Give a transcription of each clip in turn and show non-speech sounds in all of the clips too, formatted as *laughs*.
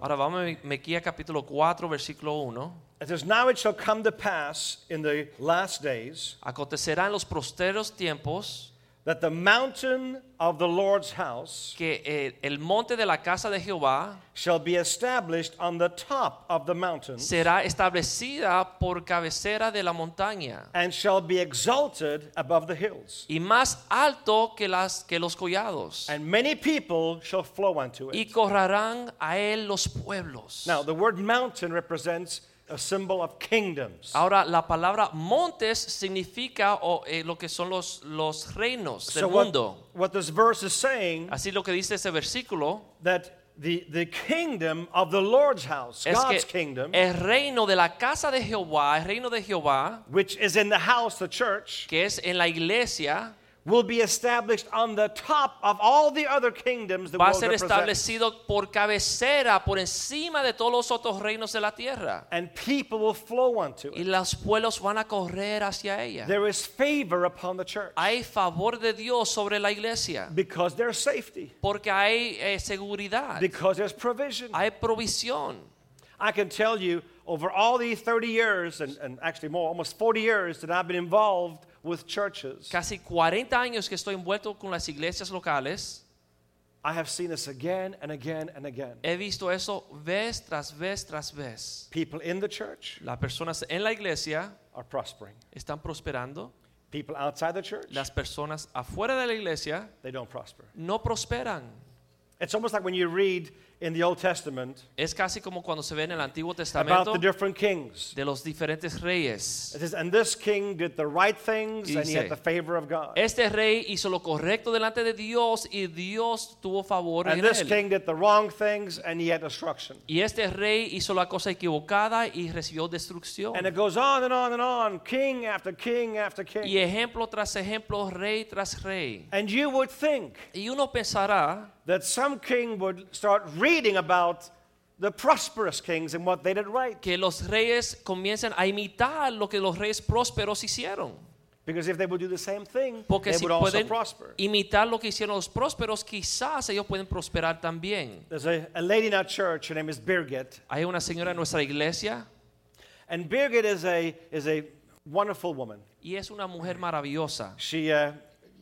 Ahora vamos a Mequía capítulo 4, versículo 1. It says, Now it shall come to pass in the last days Acontecerá en los posteros tiempos that the mountain of the Lord's house que eh, el monte de la casa de Jehová shall be established on the top of the mountain será establecida por cabecera de la montaña and shall be exalted above the hills. y más alto que, las, que los collados. And many people shall flow unto it Y correrán a él los pueblos. Now, the word mountain represents a symbol of kingdoms. Ahora, la palabra montes significa o, eh, lo que son los, los reinos del So, what, mundo. what this verse is saying Así lo que dice ese versículo that the, the kingdom of the Lord's house, es God's kingdom, el reino de la casa de Jehová, el reino de Jehová, which is in the house, the church, que es en la iglesia, will be established on the top of all the other kingdoms the va a world ser establecido por cabecera, por encima de todos los otros reinos de la tierra. And people will flow unto Y it. los pueblos van a correr hacia ella. There is favor upon the church Hay favor de Dios sobre la iglesia, because there's safety, porque hay eh, seguridad, because there's provision. hay provisión. I can tell you over all these 30 years, and, and actually more, almost 40 years that I've been involved with churches, Casi 40 años que estoy envuelto con las iglesias locales, I have seen this again and again and again. he visto eso vez tras vez tras vez. People in the church Las personas en la iglesia are prospering. están prosperando, People outside the church, las personas afuera de la iglesia they don't prosper. no prosperan. It's almost like when you read in the Old Testament Es casi como cuando se ve en el Antiguo about the different kings. de los diferentes reyes. It says, and this king did the right things Y and he had the favor of God. Este rey hizo lo correcto delante de Dios y Dios tuvo favor And en this él. king did the wrong things and he had destruction. Y este rey hizo la cosa equivocada y recibió destrucción. And it goes on and on and on, king after king after king. Y ejemplo tras ejemplo, rey tras rey. And you would think Y uno pensará that some king would start reading about the prosperous kings and what they did right. que los reyes comiencen a imitar lo que los reyes prósperos hicieron. Because if they would do the same thing, Porque they si would also pueden prosper. imitar lo que hicieron los prósperos, quizás ellos pueden prosperar también. There's a, a lady in our church, her name is Birgit. Hay una señora en nuestra iglesia And Birgit is a, is a wonderful woman. y es una mujer maravillosa. She uh,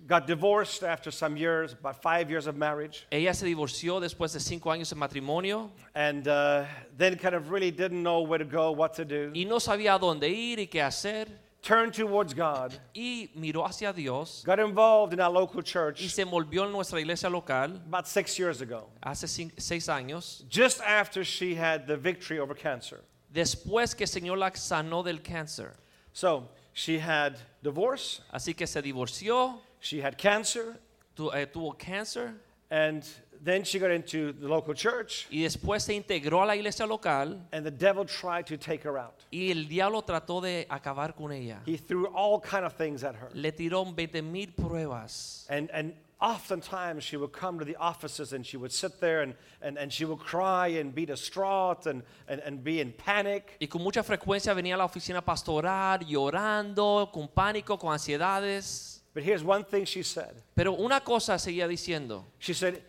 got divorced after some years, about five years of marriage. Ella se divorció después de cinco años de matrimonio and uh, then kind of really didn't know where to go, what to do. y no sabía dónde ir y qué hacer Turned towards God, y miró hacia Dios got involved in our local church. y se envolvió en nuestra iglesia local about six years ago, hace seis años just after she had the victory over cancer. después que el Señor la sanó del cáncer. So she had divorce, Así que se divorció, she had cancer, tu- eh, tuvo cáncer and then she got into the local church, y después se integró a la iglesia local and the devil tried to take her out. y el diablo trató de acabar con ella. He threw all kind of things at her. Le tiró 20 mil pruebas. And, and oftentimes she would come to the offices and she would sit there and, and, and she would cry and be distraught and, and, and be in panic. Y con mucha frecuencia venía a la oficina pastoral llorando, con pánico, con ansiedades. But here's one thing she said. Pero una cosa seguía diciendo. She said,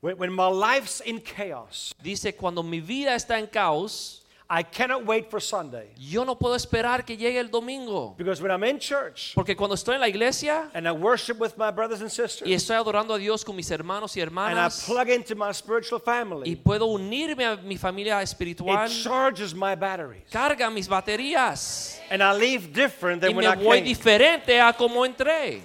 when, when my life's in chaos, Dice, cuando mi vida está en caos, I cannot wait for Sunday. yo no puedo esperar que llegue el domingo. Because when I'm in church Porque cuando estoy en la iglesia and I worship with my brothers and y sisters, estoy adorando a Dios con mis hermanos y and I hermanas plug into my spiritual y family, puedo unirme a mi familia espiritual, it charges my batteries. carga mis baterías And I leave different y than when me I voy came. diferente a como entré.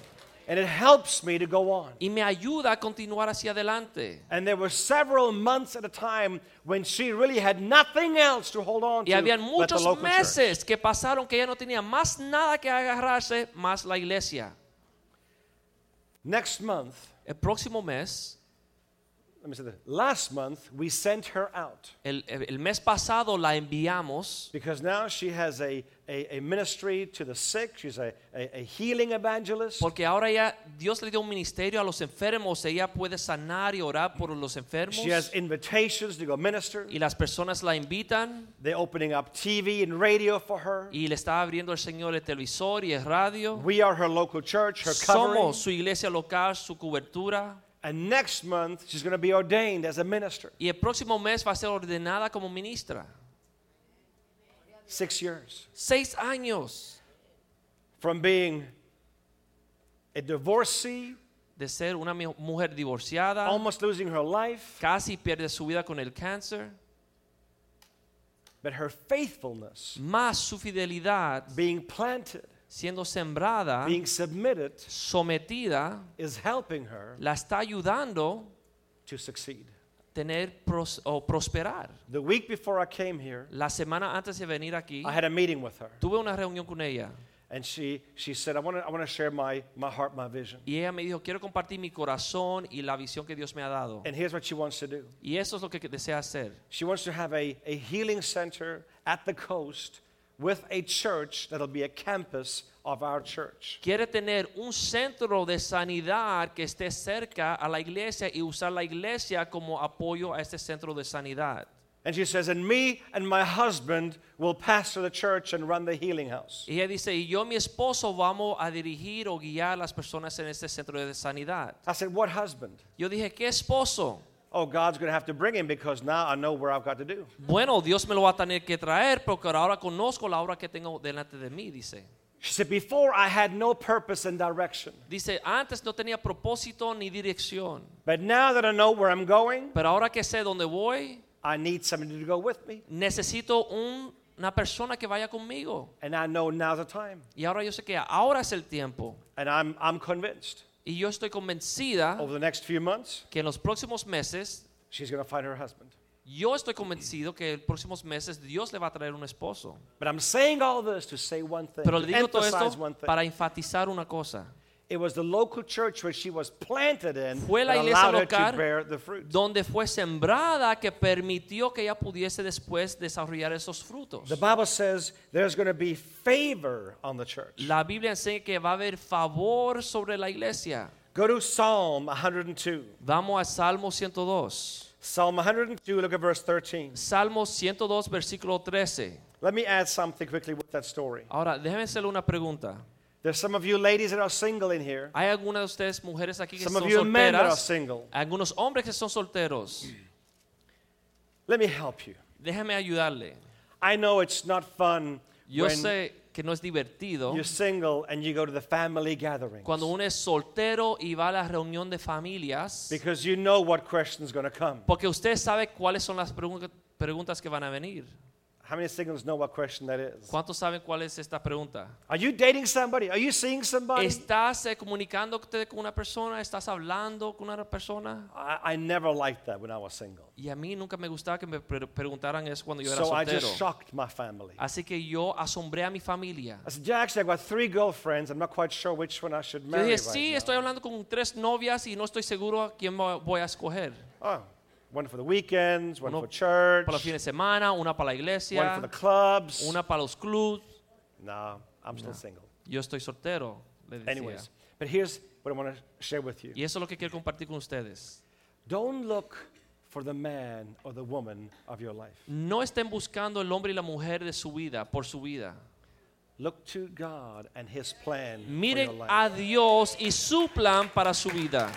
And it helps me to go on. Y me ayuda a continuar hacia adelante. And there were several months at a time when she really had nothing else to hold on Y to habían but the muchos local church. meses que pasaron que ella no tenía más nada que agarrarse más la iglesia. Next month, El próximo mes, let me say this. Last month, we sent her out el- el mes pasado la enviamos because now she has a, a, a ministry to the sick. She's a, a, a healing evangelist. porque ahora ya Dios le dio un ministerio a los enfermos. Ella puede sanar y orar por los enfermos. She has invitations to go minister. Y las personas la invitan They're opening up TV and radio for her. y le está abriendo el Señor el televisor y el radio. We are her local church, her covering. Somos su iglesia local, su cobertura. And next month, she's going to be ordained as a minister. Y el próximo mes va a ser ordenada como ministra. Six years. Seis años. From being a divorcee, de ser una mujer divorciada, almost losing her life, casi pierde su vida con el cáncer, but her faithfulness, más su fidelidad. Being planted, siendo sembrada, being submitted, sometida, is helping her la está ayudando to succeed. Tener pros- o prosperar. The week before I came here, La semana antes de venir aquí, I had a meeting with her. tuve una reunión con ella And she, she said, I want to I wanna share my, my heart, my vision. y ella me dijo, quiero compartir mi corazón y la visión que Dios me ha dado. And here's what she wants to do Y eso es lo que desea hacer. she wants to have a, a healing center at the coast with a church that'll be a campus of our church. Quiere tener un centro de sanidad que esté cerca a la iglesia y usar la iglesia como apoyo a este centro de sanidad. And she says, And me and my husband will pastor the church and run the healing house. Y ella dice, y yo mi esposo vamos a dirigir o guiar a las personas en este centro de sanidad. I said, What husband? Yo dije, ¿qué esposo? Oh, God's going to have to bring him because now I know where I've got to do. Bueno, Dios me lo va a tener que traer porque ahora conozco la obra que tengo delante de mí, dice. She said, Before I had no purpose and direction. Dice, antes no tenía propósito ni dirección, But now that I know where I'm going, pero ahora que sé dónde voy, I need somebody to go with me. necesito un- una persona que vaya conmigo. And I know now's the time. Y ahora yo sé que ahora es el tiempo. And I'm, I'm convinced Y yo estoy convencida over the next few months, que en los próximos meses, she's going to find her husband. yo estoy convencido que en los próximos meses Dios le va a traer un esposo. But I'm saying all this to say one thing, Pero le digo todo esto para enfatizar una cosa. It was the local church where she was planted in Fue la iglesia local donde fue sembrada que permitió que ella pudiese después desarrollar esos frutos. The Bible says there's going to be favor on the church. La Biblia enseña que va a haber favor sobre la iglesia. Go to Psalm 102. Vamos a Salmo 102. Psalm 102, look at verse 13. Salmo 102, versículo 13. Let me add something quickly with that story. Ahora, déjenme hacerle una pregunta. There's some of you ladies that are single in here. ¿Hay alguna de ustedes mujeres aquí que Some son of you men that are solteras? single. Algunos hombres que son solteros. Let me help you. Déjeme ayudarle. I know it's not fun Yo when sé que no es divertido you're single and you go to the family gatherings cuando uno es soltero y va a la reunión de familias because you know what question's going to come. porque usted sabe cuáles son las pregun- preguntas que van a venir. How many singles know what question that is? ¿Cuántos saben cuál es esta pregunta? Are you dating somebody? Are you seeing somebody? ¿Estás eh, comunicándote con una persona? ¿Estás hablando con una persona? I, I never liked that when I was single. Y a mí nunca me gustaba que me pre- preguntaran eso cuando yo era So I just shocked my family. Así que yo asombré a mi familia. I said, yeah, actually, I've got three girlfriends. I'm not quite sure which one I should Yo marry. dije, right sí, now." estoy hablando con tres novias y no estoy seguro a quién vo- voy a escoger. Oh, one for the weekends, one Uno for church, Para los fines de semana, una para la one iglesia, for the clubs. una para los clubs. No, I'm still single. Yo estoy soltero, le decía. Anyways, but here's what I want to share with you. Y eso es lo que quiero compartir con ustedes. Don't look for the man or the woman of your life. No estén buscando el hombre y la mujer de su vida, por su vida. Look to God and His plan for your Miren life. a Dios y su plan para su vida.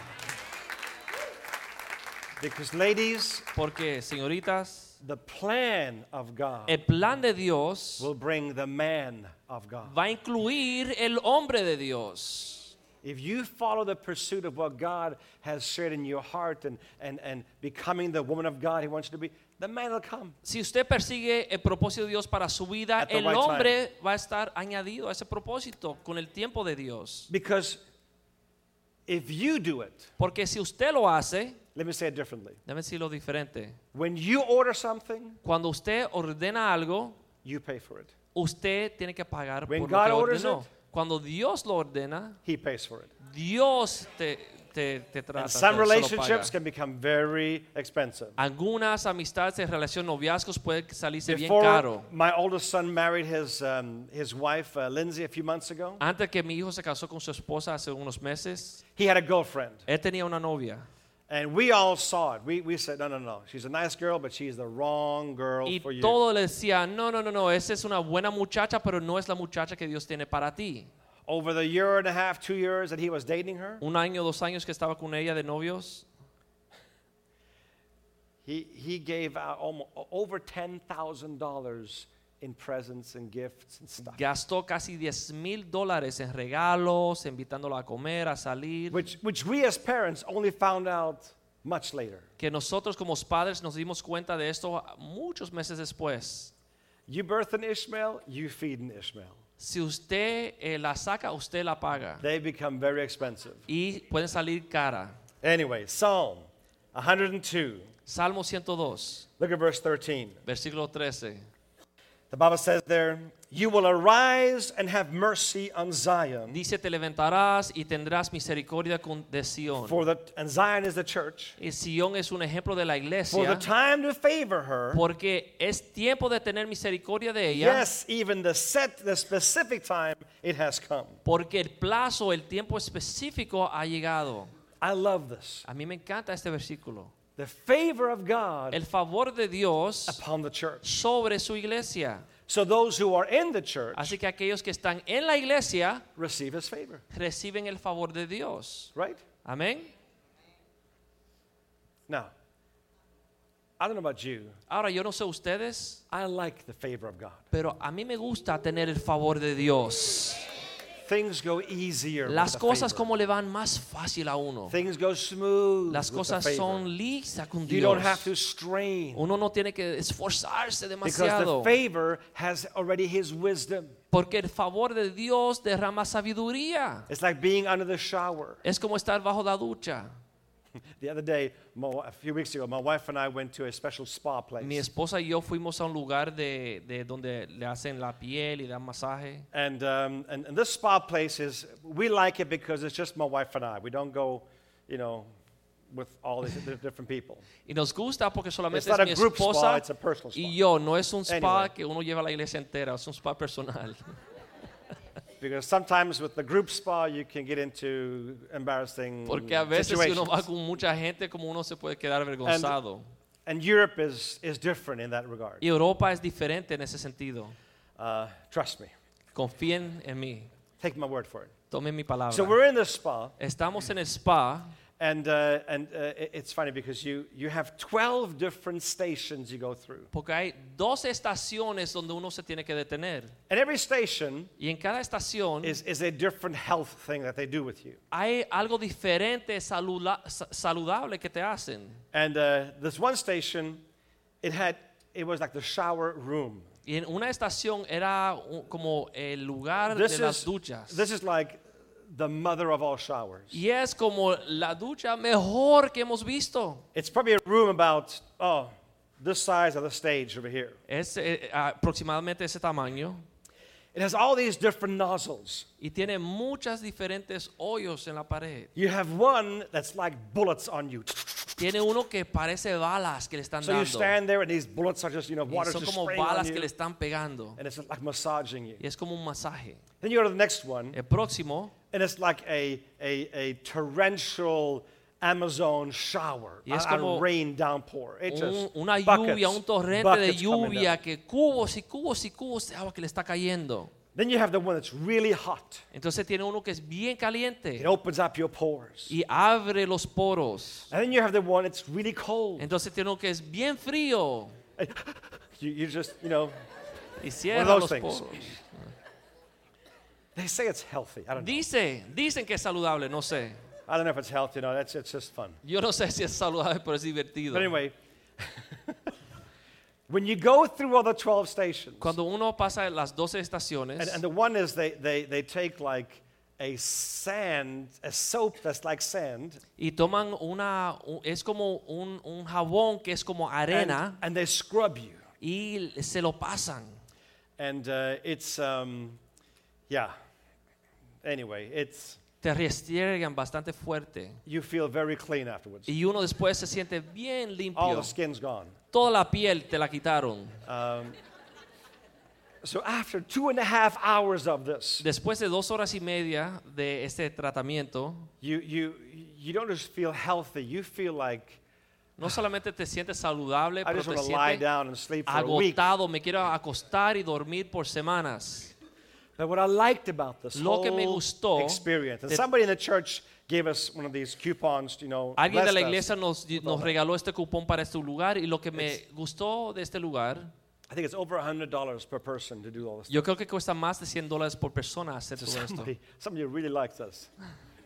Because, ladies, Porque, señoritas, the plan of God el plan de Dios will bring the man of God. va a incluir el hombre de Dios. If you follow the pursuit of what God has shared in your heart and, and, and becoming the woman of God He wants you to be, the man will come. Si usted persigue el propósito de Dios para su vida, el right hombre va a estar añadido a ese propósito con el tiempo de Dios. Because if you do it, Porque si usted lo hace, let me say it differently. déjame decirlo diferente. When you order something, Cuando usted ordena algo, you pay for it. usted tiene que pagar When por God lo que orders ordenó. it- Cuando Dios lo ordena, He pays for it. Dios te, te, te And some te- se lo relationships paga. can become very expensive. Algunas amistades en relación noviazgos pueden salirse bien Before caro. my oldest son married his, um, his wife, uh, Lindsay, a few months ago, Antes que mi hijo se casó con su esposa hace unos meses, he had a girlfriend. él tenía una novia. And we all saw it. We, we said, no, no, no. She's a nice girl, but she's the wrong girl Y for you. todo le decía, no, no, no, no, esa es una buena muchacha, pero no es la muchacha que Dios tiene para ti. Over the year and a half, two years that he was dating her, Un año, dos años que estaba con ella de novios, he, he gave out almost, over $10,000 in presents and gifts and stuff. gastó casi 10 mil dólares en regalos, invitándola a comer, a salir, Which, which we as parents only found out much later. que nosotros como padres nos dimos cuenta de esto muchos meses después. You birth an Ishmael, you feed an Ishmael. Si usted eh, la saca, usted la paga. They become very expensive. Y pueden salir cara. Anyway, Psalm 102. Salmo 102, Look at verse 13. versículo 13. The Bible says there, You will arise and have mercy on Zion. Dice, te levantarás y tendrás misericordia con- de Sión. For the, and Zion is the church. Y Sión es un ejemplo de la iglesia. For the time to favor her. Porque es tiempo de tener misericordia de ella. Yes, even the set, the specific time, it has come. Porque el plazo, el tiempo específico ha llegado. I love this. A mí me encanta este versículo. The favor of God El favor de Dios upon the church. sobre su iglesia. So those who are in the church Así que aquellos que están en la iglesia receive his favor, reciben el favor de Dios. right? Amén. Now, I don't know about you. Ahora, yo no sé ustedes, I like the favor of God. pero a mí me gusta tener el favor de Dios. Las cosas como le van más fácil a uno. Things go smooth. Las cosas son lisas con You don't Dios. have to strain Uno no tiene que esforzarse demasiado. the favor has already His wisdom. Porque el favor de Dios derrama sabiduría. It's like being under the shower. Es como estar bajo la ducha. The other day, a few weeks ago, my wife and I went to a special spa place. Mi esposa y yo fuimos a un lugar de, de donde le hacen la piel y dan masaje. And, um, and, and this spa place is, we like it because it's just my wife and I. We don't go, you know, with all these di- different people. Y nos gusta porque solamente It's not es mi a group spa, esposa it's a personal spa. y yo. No es un spa Anyway. que uno lleva a la iglesia entera, es un spa personal. *laughs* Because sometimes with the group spa, you can get into embarrassing Porque a veces si uno va con mucha gente, como uno se puede quedar avergonzado. And Europe is, is different in that regard. Y Europa es diferente en ese sentido. Uh, trust me. Confíen en mí. Take my word for it. Tomen mi palabra. So we're in the spa, Estamos en el spa and, uh, and uh, it's funny because you, you have 12 different stations you go through. porque hay dos estaciones donde uno se tiene que detener. And every station Y en cada estación is, is a different health thing that they do with you. hay algo diferente, salula- sa- saludable que te hacen. And uh, this one station, it had, it was like the shower room. Y en una estación era como el lugar This de las is, duchas. this is like the mother of all showers. y es como la ducha mejor que hemos visto. It's probably a room about, oh, this size of the stage over here. Es eh, aproximadamente ese tamaño. It has all these different nozzles. Y tiene muchas diferentes hoyos en la pared. You have one that's like bullets on you. Tiene uno que parece balas que le están So you dando. stand there and these bullets are just, you know, Y water's son just como spraying on balas que le están pegando. And it's like massaging you. Y es como un masaje. Then you go to the next one, El próximo and it's like a, a, a torrential Amazon shower. Y es a- a rain downpour. It un- just una buckets, un torrente de lluvia que cubos y cubos y cubos de agua que le está cayendo. Then you have the one that's really hot. Entonces tiene uno que es bien caliente. It opens up your pores. y abre los poros. And then you have the one that's really cold. Entonces tiene uno que es bien frío *laughs* You, you just, you know, y cierra those los things. poros. They say it's healthy. I don't know. Dice, dicen que es saludable, no sé. I don't know if it's healthy. No, that's it's just fun. Yo no sé si es saludable, pero es divertido. But anyway, *laughs* when you go through all the 12 stations, Cuando uno pasa las 12 estaciones, and, and the one is they, they, they take like a sand, a soap that's like sand, y toman una, un- es como un, un jabón que es como arena and, and they scrub you. y se lo pasan. And uh, it's, um, yeah. Anyway, it's, te restregan bastante fuerte. you feel very clean afterwards. Y uno después se siente bien All limpio. the skin's gone. Toda la piel te la quitaron. So after two and a half hours of this, Después de dos horas y media de este tratamiento, you, you, you don't just feel healthy, you feel like no solamente te sientes saludable, I pero just te want to lie sientes agotado. Me quiero acostar y dormir por semanas. But what I liked about this Lo que me gustó experience, and de- somebody in the church gave us one of these coupons, you know, Alguien de la iglesia nos, nos regaló este cupón para este lugar y lo que me gustó de este lugar, I think it's over $100 per person to do all this. yo creo que cuesta más de 100 dólares por persona hacer So todo esto. somebody, somebody really likes us.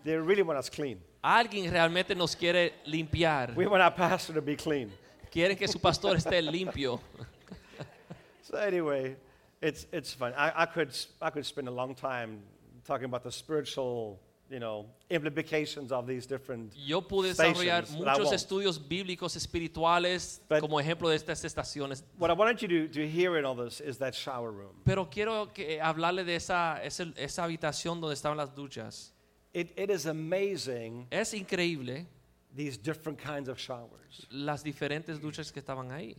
They really want us clean. Alguien realmente nos quiere limpiar, We want our pastor to be clean. quiere que su pastor esté limpio. *laughs* So anyway, it's it's fun. I, I could I could spend a long time talking about the spiritual, you know, implications of these different. Yo pude desarrollar stations, but I muchos estudios bíblicos espirituales But- como ejemplo de estas estaciones, What I wanted you to, to hear in all this is that shower room. pero quiero que, eh, hablarle de esa, esa, esa habitación donde estaban las duchas. It, it is amazing Es increíble these different kinds of showers. las diferentes duchas que estaban ahí.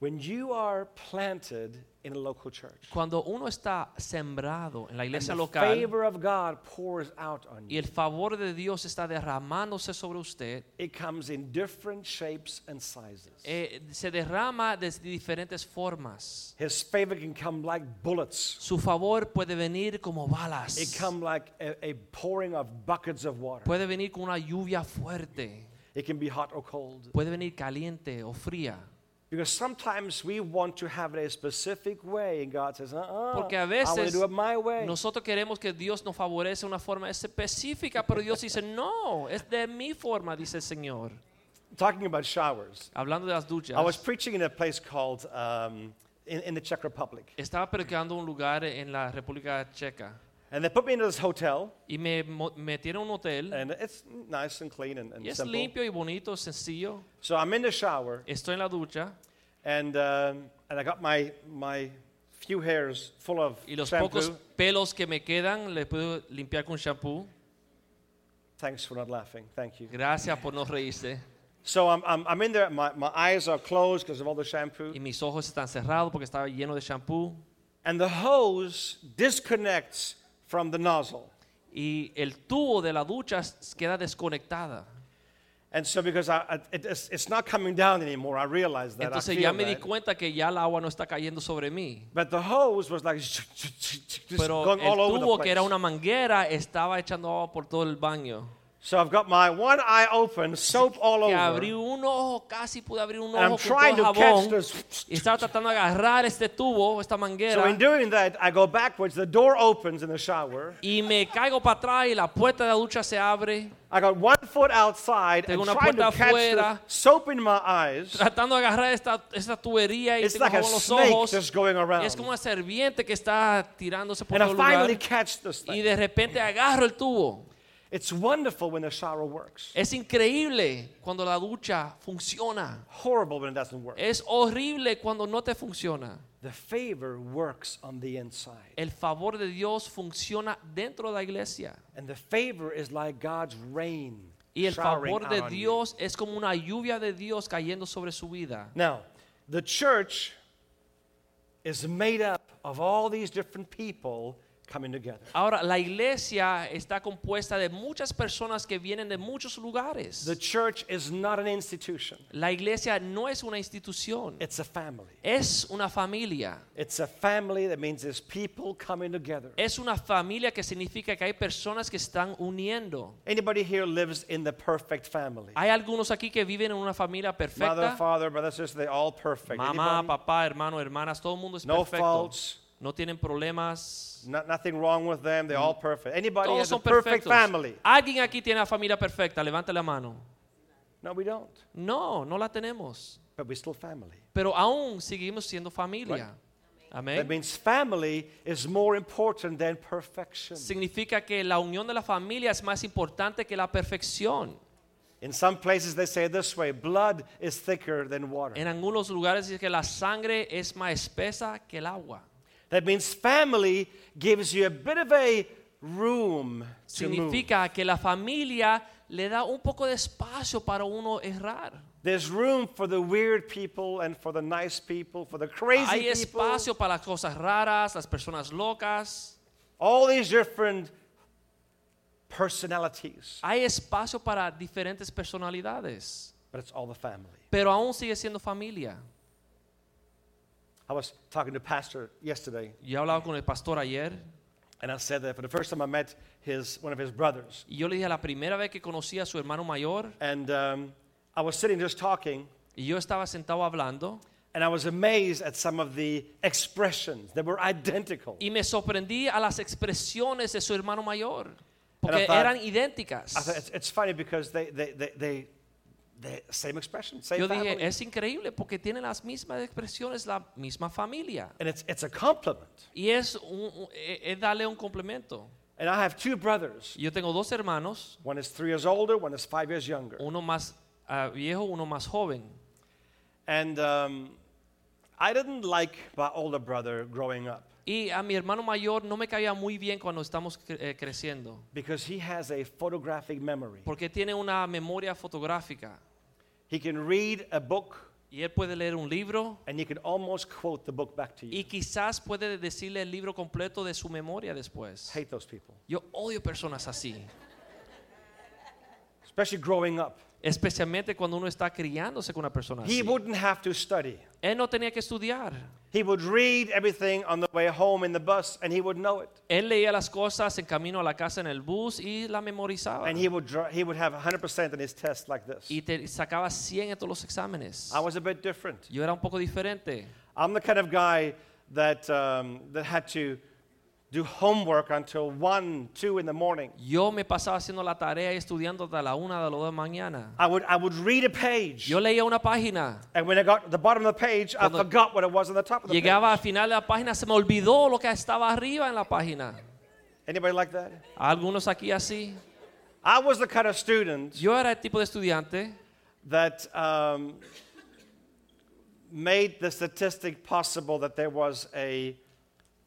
When you are planted in a local church, Cuando uno está sembrado en la and iglesia the local favor of God pours out on y you, el favor de Dios está derramándose sobre usted, it comes in different shapes and sizes. eh, se derrama de diferentes formas. His favor can come like bullets. Su favor puede venir como balas, It come like a, a pouring of buckets of water. Puede venir con una lluvia fuerte. It can be hot or cold. Puede venir caliente o fría. Because sometimes we want to have it a specific way, and God says, uh-uh, Porque a I want to veces do it my way. nosotros queremos que Dios nos favorece de una forma específica, pero Dios dice, no, es de mi forma, dice el Señor. Talking about showers, Hablando de las duchas. I was preaching in a place called um, in, in the Czech Republic, Estaba predicando un lugar en la República Checa and they put me into this hotel, y me metieron un hotel and it's nice and clean and, and y es simple. limpio y bonito, sencillo. So I'm in the shower, Estoy en la ducha and um, and I got my my few hairs full of y los shampoo. pocos pelos que me quedan le puedo limpiar con shampoo. Thanks for not laughing. Thank you. Gracias por no reírse. So I'm, I'm, I'm in there. My, my eyes are closed because of all the shampoo. Y mis ojos están cerrados porque estaba lleno de shampoo. And the hose disconnects from the nozzle. Y el tubo de la ducha queda desconectada. And so because I, I, it, it's, it's not coming down anymore, I realized that. I Entonces feel ya me di that. cuenta que ya el agua no está cayendo sobre mí. But the hose was like just Pero going el all over the tubo place. que era una manguera estaba echando agua por todo el baño. So I've got my one eye open, soap all over. abrí un ojo, casi pude abrir un ojo con trying todo to catch jabón. this. Y estaba tratando de agarrar este tubo, esta So manguera. in doing that, I go backwards. The door opens in the shower. Y me caigo para atrás y la puerta de la ducha se abre. I got one foot outside Tengo and trying to catch the soap in my eyes. Tratando de agarrar esta, esta tubería y It's tengo like a los snake ojos. just going Y around. es como una serviente que está tirándose por And I todo lugar. finally catch this Y thing. de repente agarro el tubo. It's wonderful when the shower works. Es increíble cuando la ducha funciona. Horrible when it doesn't work. Es horrible cuando no te funciona. The favor works on the inside. El favor de Dios funciona dentro de la iglesia. And the favor is like God's rain. Y el favor de out on you. Dios es como una lluvia de Dios cayendo sobre su vida. Now, the church is made up of all these different people coming together. Ahora, la iglesia está compuesta de muchas personas que vienen de muchos The lugares. church is not an institution, La iglesia no es una institución, it's a family. es una familia. It's a family that means there's people coming together. Es una familia que significa que hay personas que están uniendo. Anybody here lives in the perfect family? Hay algunos aquí que viven en una familia Mother, perfecta. father, brother, sister, they're all perfect. Mamá, Anybody? papá, hermano, hermanas, todo el mundo es No perfecto. faults, No tienen problemas. no- nothing wrong with them, they're all perfect. Anybody Todos has a son perfect perfectos. family? ¿Alguien aquí tiene la familia perfecta? Levante la mano. No, we don't. No, no la tenemos. But we're still family. Pero aún seguimos siendo familia. That Amén. means family is more important than perfection. Significa que la unión de la familia es más importante que la perfección. In some places they say it this way blood is thicker than water. En algunos lugares dice que la sangre es más espesa que el agua. That means family gives you a bit of a room to move. significa que la familia le da un poco de espacio para uno errar. There's room for the weird people and for the nice people, for the crazy Hay people. espacio para las cosas raras, las personas locas. All these different personalities. Hay espacio para diferentes personalidades, But it's all the family. pero aún sigue siendo familia. I was talking to Pastor yesterday, Yo he hablado con el pastor ayer. And I said that for the first time I met his, one of his brothers. y yo le dije la primera vez que conocí a su hermano mayor. And um, I was sitting just talking, y yo estaba sentado hablando. And I was amazed at some of the expressions that were identical. y me sorprendí a las expresiones de su hermano mayor porque thought- eran I thought it's, it's funny because they, they, they, they, they same expression, same Yo dije, family. es increíble porque tienen las mismas expresiones, la misma familia. and it's, it's a compliment. Y es, un- es es darle un complemento. And I have two brothers. Yo tengo dos hermanos, One is three years older, one is five years younger. uno más ah, viejo, uno más joven. And um, I didn't like my older brother growing up Y a mi hermano mayor no me caía muy bien cuando estamos cre- eh, creciendo, because he has a photographic memory. porque tiene una memoria fotográfica. He can read a book Y él puede leer un libro and he can almost quote the book back to you. y quizás puede decirle el libro completo de su memoria después. Hate those people, Yo odio personas así, especially growing up. Especialmente cuando uno está criándose con una persona He así. wouldn't have to study. Él no tenía que estudiar. He would read everything on the way home in the bus and he would know it. Él leía las cosas en camino a la casa en el bus y la memorizaba. And he would, he would have 100% in his test like this. Y te sacaba 100 en todos los exámenes. I was a bit different. Yo era un poco diferente. I'm the kind of guy that, um, that had to do homework until 1, 2 in the morning. Yo me pasaba haciendo la tarea y estudiando hasta la una de las dos la mañana. I would, I would read a page. Yo leía una página. And when I got to the bottom of the page, I forgot what it was on the top of the Llegaba al page. final de la página, se me olvidó lo que estaba arriba en la página. Anybody like that? Algunos aquí así. I was the kind of student Yo era el tipo de estudiante that um, made the statistic possible that there was a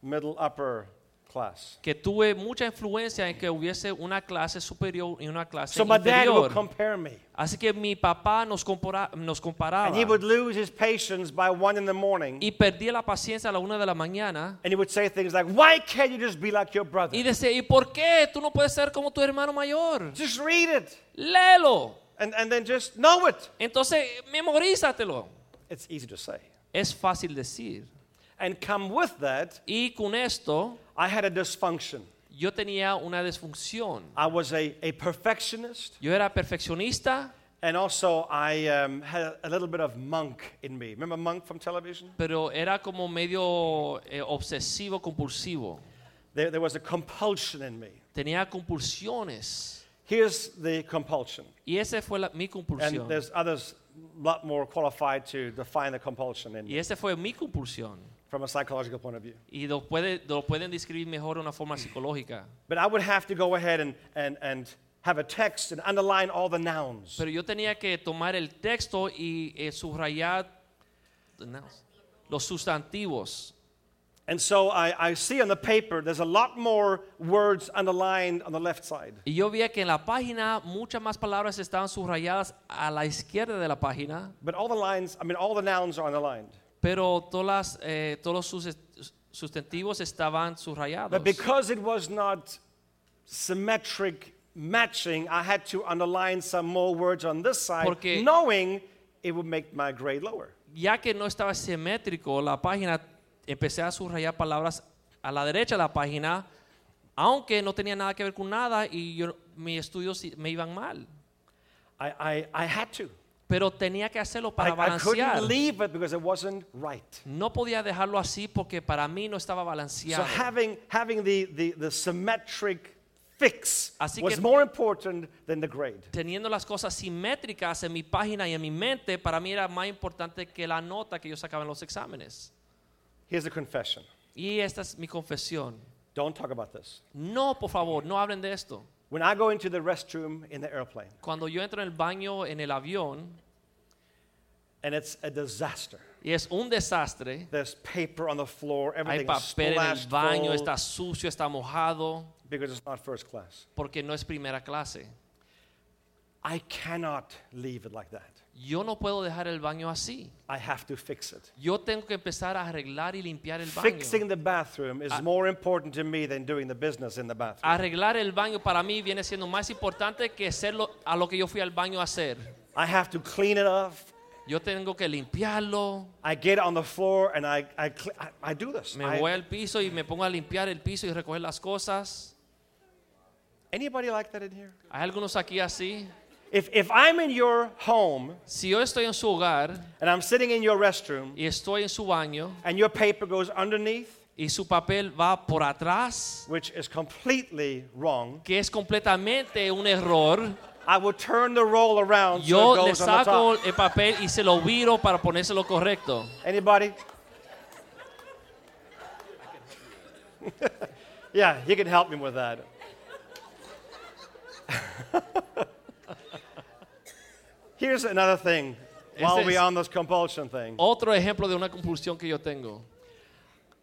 middle upper class. que tuve mucha influencia en que hubiese una clase superior y una clase So my dad would compare me. Así que mi papá nos, compara- nos comparaba And he would lose his patience by 1 in the morning. y perdía la paciencia a la una de la mañana And he would say things like, Why can't you just be like your brother? y decía, ¿y por qué tú no puedes ser como tu hermano mayor? Just read it Léelo. and, and then just know it. Entonces, memorízatelo. It's easy to say. Es fácil decir. And come with that, Y con esto, I had a dysfunction. yo tenía una disfunción. I was a, a perfectionist, Yo era perfeccionista, and also I um, had a little bit of monk in me. Remember Monk from television? pero era como medio eh, obsesivo, compulsivo. There, there was a compulsion in me. Tenía compulsiones. Here's the compulsion. Y esa fue la- mi And there's others a lot more qualified to define the compulsion in Y me esa fue mi compulsión. From a psychological point of view. Y lo, puede, lo pueden describir mejor de una forma psicológica. But I would have to go ahead and, and, and have a text and underline all the nouns. Pero yo tenía que tomar el texto y eh, subrayar los sustantivos. And so I, I see on the paper there's a lot more words underlined on the left side. Y yo vi que en la página muchas más palabras estaban subrayadas a la izquierda de la página, But all the lines, I mean, all the nouns are underlined. Pero todas las, eh, todos los sus- sustantivos estaban subrayados. But because it was not symmetric matching, I had to underline some more words on this side, Porque- knowing it would make my grade lower. Ya que no estaba simétrico la página, empecé a subrayar palabras a la derecha de la página, aunque no tenía nada que ver con nada y yo, mis estudios me iban mal. I, I, I had to. Pero tenía que hacerlo para balancear. couldn't leave it because it wasn't right. No podía dejarlo así porque para mí no estaba balanceado. having, having the, the, the symmetric fix Así que- more important than the grade. Teniendo las cosas simétricas en mi página y en mi mente, para mí era más importante que la nota que yo sacaba en los exámenes. Here's the confession. Y esta es mi confesión. Don't talk about this. No, por favor, no hablen de esto. When I go into the restroom in the airplane Cuando yo entro en el baño en el avión and it's a disaster, y es un desastre, there's paper on the floor, hay everything is papel en el splashed baño, full, está sucio, está mojado, because it's not first class. porque no es primera clase. I cannot leave it like that. Yo no puedo dejar el baño así. I have to fix it. Yo tengo que empezar a arreglar y limpiar el baño. Fixing the bathroom is more important to me than doing the business in the bathroom. Arreglar el baño para mí viene siendo más importante que hacerlo a lo que yo fui al baño a hacer. I have to clean it up. Yo tengo que limpiarlo. I get on the floor and I, I, I, I do this. Me I- voy al piso y me pongo a limpiar el piso y recoger las cosas. anybody like that in here? Hay algunos aquí así. If, if I'm in your home Si yo estoy en su hogar and I'm sitting in your restroom y estoy en su baño and your paper goes underneath, y su papel va por atrás, which is completely wrong, que es completamente un error, I will turn the roll around yo so le it goes on the saco el papel y se lo viro para ponérselo correcto. Anybody? *laughs* yeah, you can help me with that. *laughs* Here's another thing while we're on this compulsion thing. Otro ejemplo de una compulsión que yo tengo.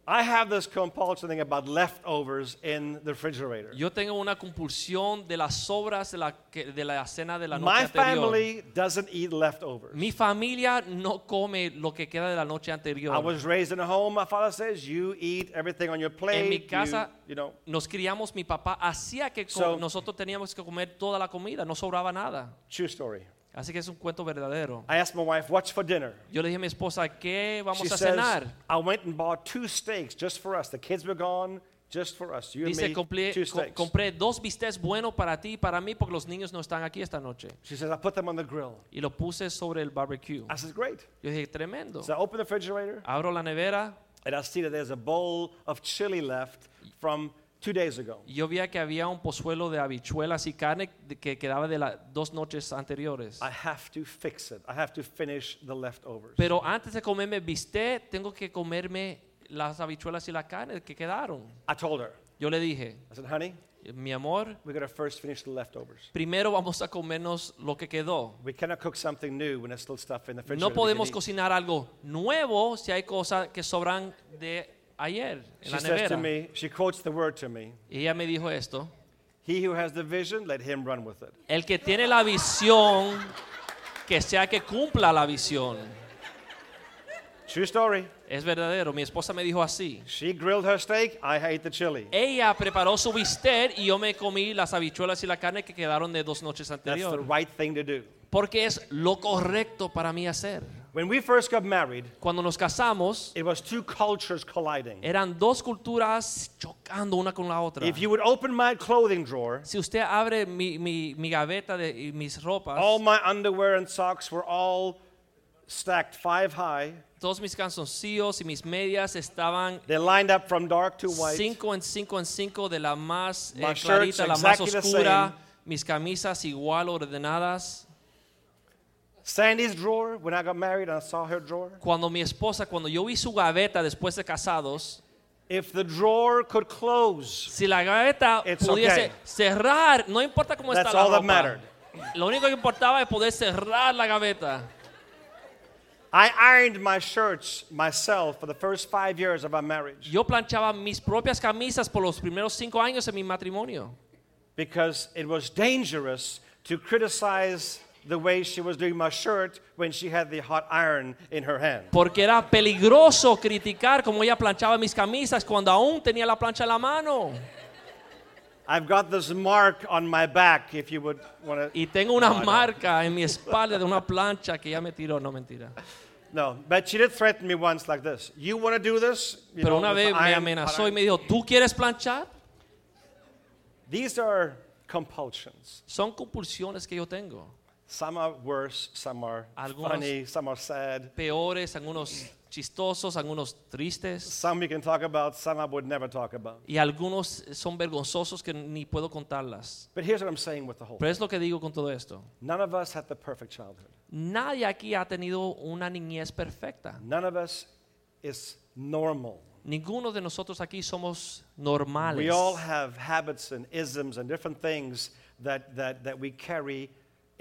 I have this compulsion thing about leftovers in the refrigerator. Yo tengo una compulsión de las sobras de la, de la cena de la noche My anterior. family doesn't eat leftovers. Mi familia no come lo que queda de la noche anterior. I was raised in a home, my father says, you eat everything on your plate. mi you- casa- you, know. Nos criamos, mi papá hacía que So- nosotros teníamos que comer toda la comida, no sobraba nada. True story. Así que es un cuento verdadero. I asked my wife, what's for dinner? Yo le dije a mi esposa, ¿qué vamos She a says, cenar? I went and bought two steaks just for us. The kids were gone, just for us. You and Dice, me, compré, two steaks. compré dos bistecs buenos para ti y para mí porque los niños no están aquí esta noche. She says, I put them on the grill. Y lo puse sobre el barbecue. I said, great. Yo dije, tremendo. So I open the refrigerator Abro la nevera and I see that there's a bowl of chili left from two days ago. yo vi que había un pozuelo de habichuelas y carne que quedaba de las dos noches anteriores. I have to fix it. I have to finish the leftovers. Pero antes de comerme bistec, tengo que comerme las habichuelas y la carne que quedaron. I told her, Yo le dije, I said, honey, mi amor, we got to first finish the leftovers. primero vamos a comernos lo que quedó. We cannot cook something new when there's still stuff in the. No podemos cocinar algo nuevo si hay cosas que sobran de ayer en She la says to nevera. me, she quotes the word to me, Y ella me dijo esto, he who has the vision, let him run with it. el que tiene la visión, que sea que cumpla la visión. True story. Es verdadero, mi esposa me dijo así. She grilled her steak, I ate the chili. Ella preparó su bistec y yo me comí las habichuelas y la carne que quedaron de dos noches That's the anteriores. right thing to do. Porque es lo correcto para mí hacer. When we first got married, Cuando nos casamos, it was two cultures colliding. eran dos culturas chocando una con la otra. If you would open my clothing drawer, Si usted abre mi, mi, mi gaveta de y mis ropas, all my underwear and socks were all stacked five high. todos mis calzoncillos y mis medias estaban They lined up from dark to white. cinco en cinco en cinco de la más eh, My clarita a la más exactly the oscura, mis camisas igual ordenadas. Sandy's drawer, when I got married and I saw her drawer, Cuando mi esposa, cuando yo vi su gaveta después de casados, if the drawer could close, si la gaveta It's pudiese okay. cerrar, no importa cómo That's está la all that ropa. mattered. Lo único que importaba es poder cerrar la gaveta. I ironed my shirts myself for the first five years of our marriage Yo planchaba mis propias camisas por los primeros cinco años de mi matrimonio. because it was dangerous to criticize the way she was doing my shirt when she had the hot iron in her hand. Porque era peligroso criticar cómo ella planchaba mis camisas cuando aún tenía la plancha en la mano. I've got this mark on my back if you would want to. Y tengo una No, marca en mi espalda de una plancha que ella me tiró, no mentira. No, but she did threaten me once like this. You want to do this? You Pero know, una vez me amenazó y me dijo, ¿tú quieres planchar? These are compulsions. Son compulsiones que yo tengo. Some are worse, some are Algunos- funny, some are sad. Peores, algunos chistosos, algunos tristes. Some we can talk about, some I would never talk about. Y algunos son vergonzosos que ni puedo contarlas. But here's what I'm saying with the whole Pero es lo que digo con todo esto. None of us had the perfect childhood. Nadie aquí ha tenido una niñez perfecta. None of us is normal. Ninguno de nosotros aquí somos normales. We all have habits and isms and different things that, that, that we carry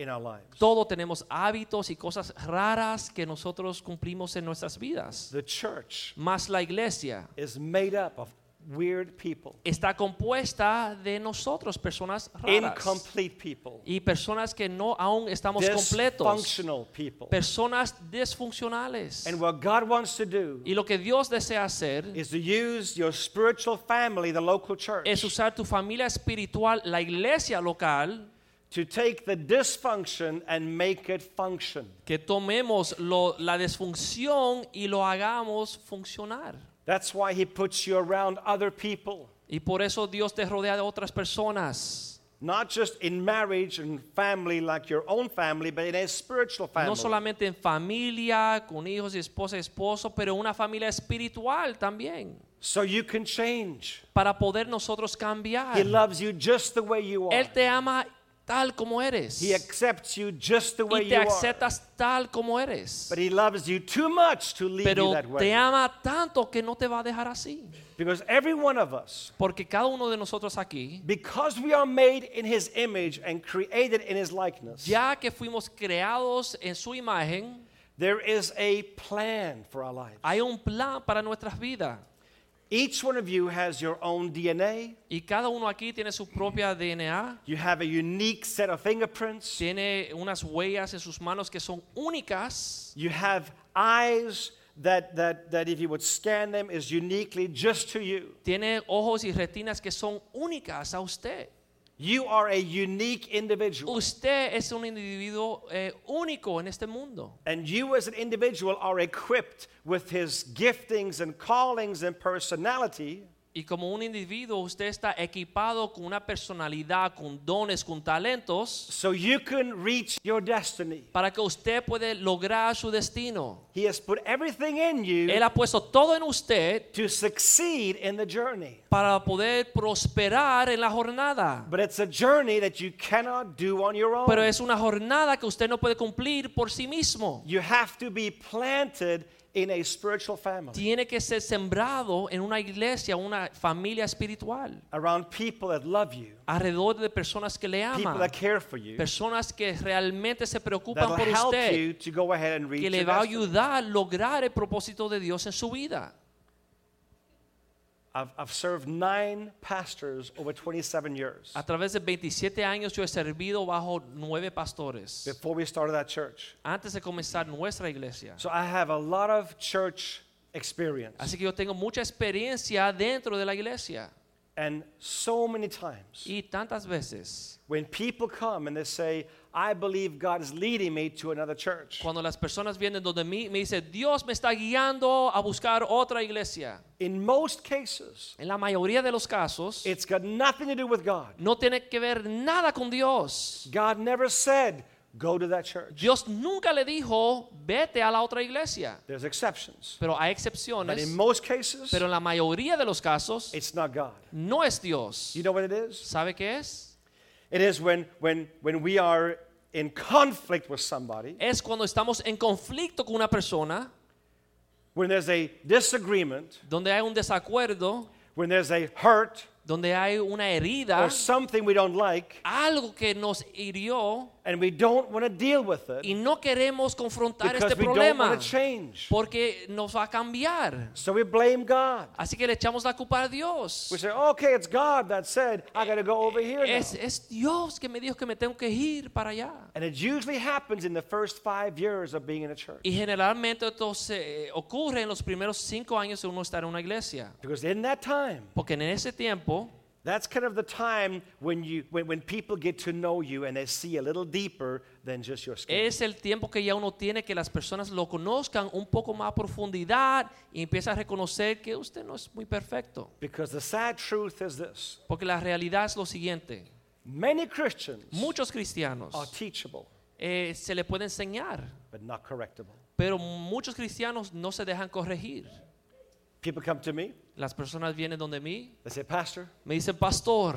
in our lives. Todos tenemos hábitos y cosas raras que nosotros cumplimos en nuestras vidas. The church Más la iglesia is made up of weird people, está compuesta de nosotros, personas raras. incomplete people, Y personas que no aún estamos completos. people. Personas disfuncionales. And what God wants to do Y lo que Dios desea hacer is to use your spiritual family, the local church, es usar tu familia espiritual, la iglesia local, to take the dysfunction and make it function. que tomemos lo- la disfunción y lo hagamos funcionar. That's why He puts you around other people, Y por eso Dios te rodea de otras personas. not just in marriage and family like your own family, but in a spiritual family. No solamente en familia, con hijos y esposa esposo, pero una familia espiritual también. so you can change. Para poder nosotros cambiar. He loves you just the way you are. Él te ama tal como eres. He accepts you just the way Y you te are. aceptas tal como eres. But he loves you too much to leave you Pero that way. te ama tanto que no te va a dejar así. Because every one of us, Porque cada uno de nosotros aquí, because we are made in his image and created in his likeness, ya que fuimos creados en su imagen, there is a plan for our lives. hay un plan para nuestras vidas. Each one of you has your own DNA. Y cada uno aquí tiene su propia DNA, You have a unique set of fingerprints. tiene unas huellas en sus manos que son únicas. You have eyes that, that, that if you would scan them, is uniquely just to you. Tiene ojos y retinas que son únicas a usted. You are a unique individual. Usted es un individuo eh, único en este mundo. And you, as an individual, are equipped with his giftings and callings and personality Y como un individuo, usted está equipado con una personalidad, con dones, con talentos, so you can reach your destiny. para que usted pueda lograr su destino. He has put everything in you Él ha puesto todo en usted to succeed in the journey. para poder prosperar en la jornada. But it's a journey that you cannot do on your own. Pero es una jornada que usted no puede cumplir por sí mismo. You have to be planted in a spiritual family. Tiene que ser sembrado en una iglesia, una familia espiritual, around people that love you, alrededor de personas que le people aman, that care for you, personas que realmente se preocupan por help usted. you to go ahead and reach que le va a ayudar a lograr el propósito de Dios en su vida. I've, I've served nine pastors over 27 years A través de 27 años yo he servido bajo nueve pastores before we started that church. antes de comenzar nuestra iglesia. So I have a lot of church experience. Así que yo tengo mucha experiencia dentro de la iglesia. And so many times Y tantas veces, when people come and they say, I believe God is leading me to another church. cuando las personas vienen donde mí, me dicen, Dios me está guiando a buscar otra iglesia. In most cases, En la mayoría de los casos, it's got nothing to do with God. no tiene que ver nada con Dios. God never said, go to that church. Dios nunca le dijo, vete a la otra iglesia. There's exceptions. Pero hay But excepciones. in most cases, Pero en la mayoría de los casos it's not God. no es Dios. You know what it is? ¿Sabe qué es? It is when, when, when we are in conflict with somebody, Es cuando estamos en conflicto con una persona, when there's a disagreement, donde hay un desacuerdo, when there's a hurt, donde hay una herida, or something we don't like, algo que nos hirió and we don't want to deal with it y no queremos confrontar este we don't problema want to change. porque nos va a cambiar. So we blame God. Así que le echamos la culpa a Dios. We say, okay, it's God that said, I got to go over here now. Es, Dios que me dijo que me tengo que ir para allá. And it usually happens in the first five years of being in a church. Y generalmente esto se, eh, ocurre en los primeros cinco años de uno estar en una iglesia. Because in that time, Porque en ese tiempo that's kind of the time when, you, when, when people get to know you and they see a little deeper than just your skin. es el tiempo que ya uno tiene que las personas lo conozcan un poco más a profundidad y empieza a reconocer que usted no es muy perfecto. Because the sad truth is this Porque la realidad es lo siguiente. many Christians Muchos cristianos are teachable, eh, se le puede enseñar, but not correctable. pero muchos cristianos no se dejan corregir. People come to me, Las personas vienen donde mí, they say, Pastor, me dicen, pastor,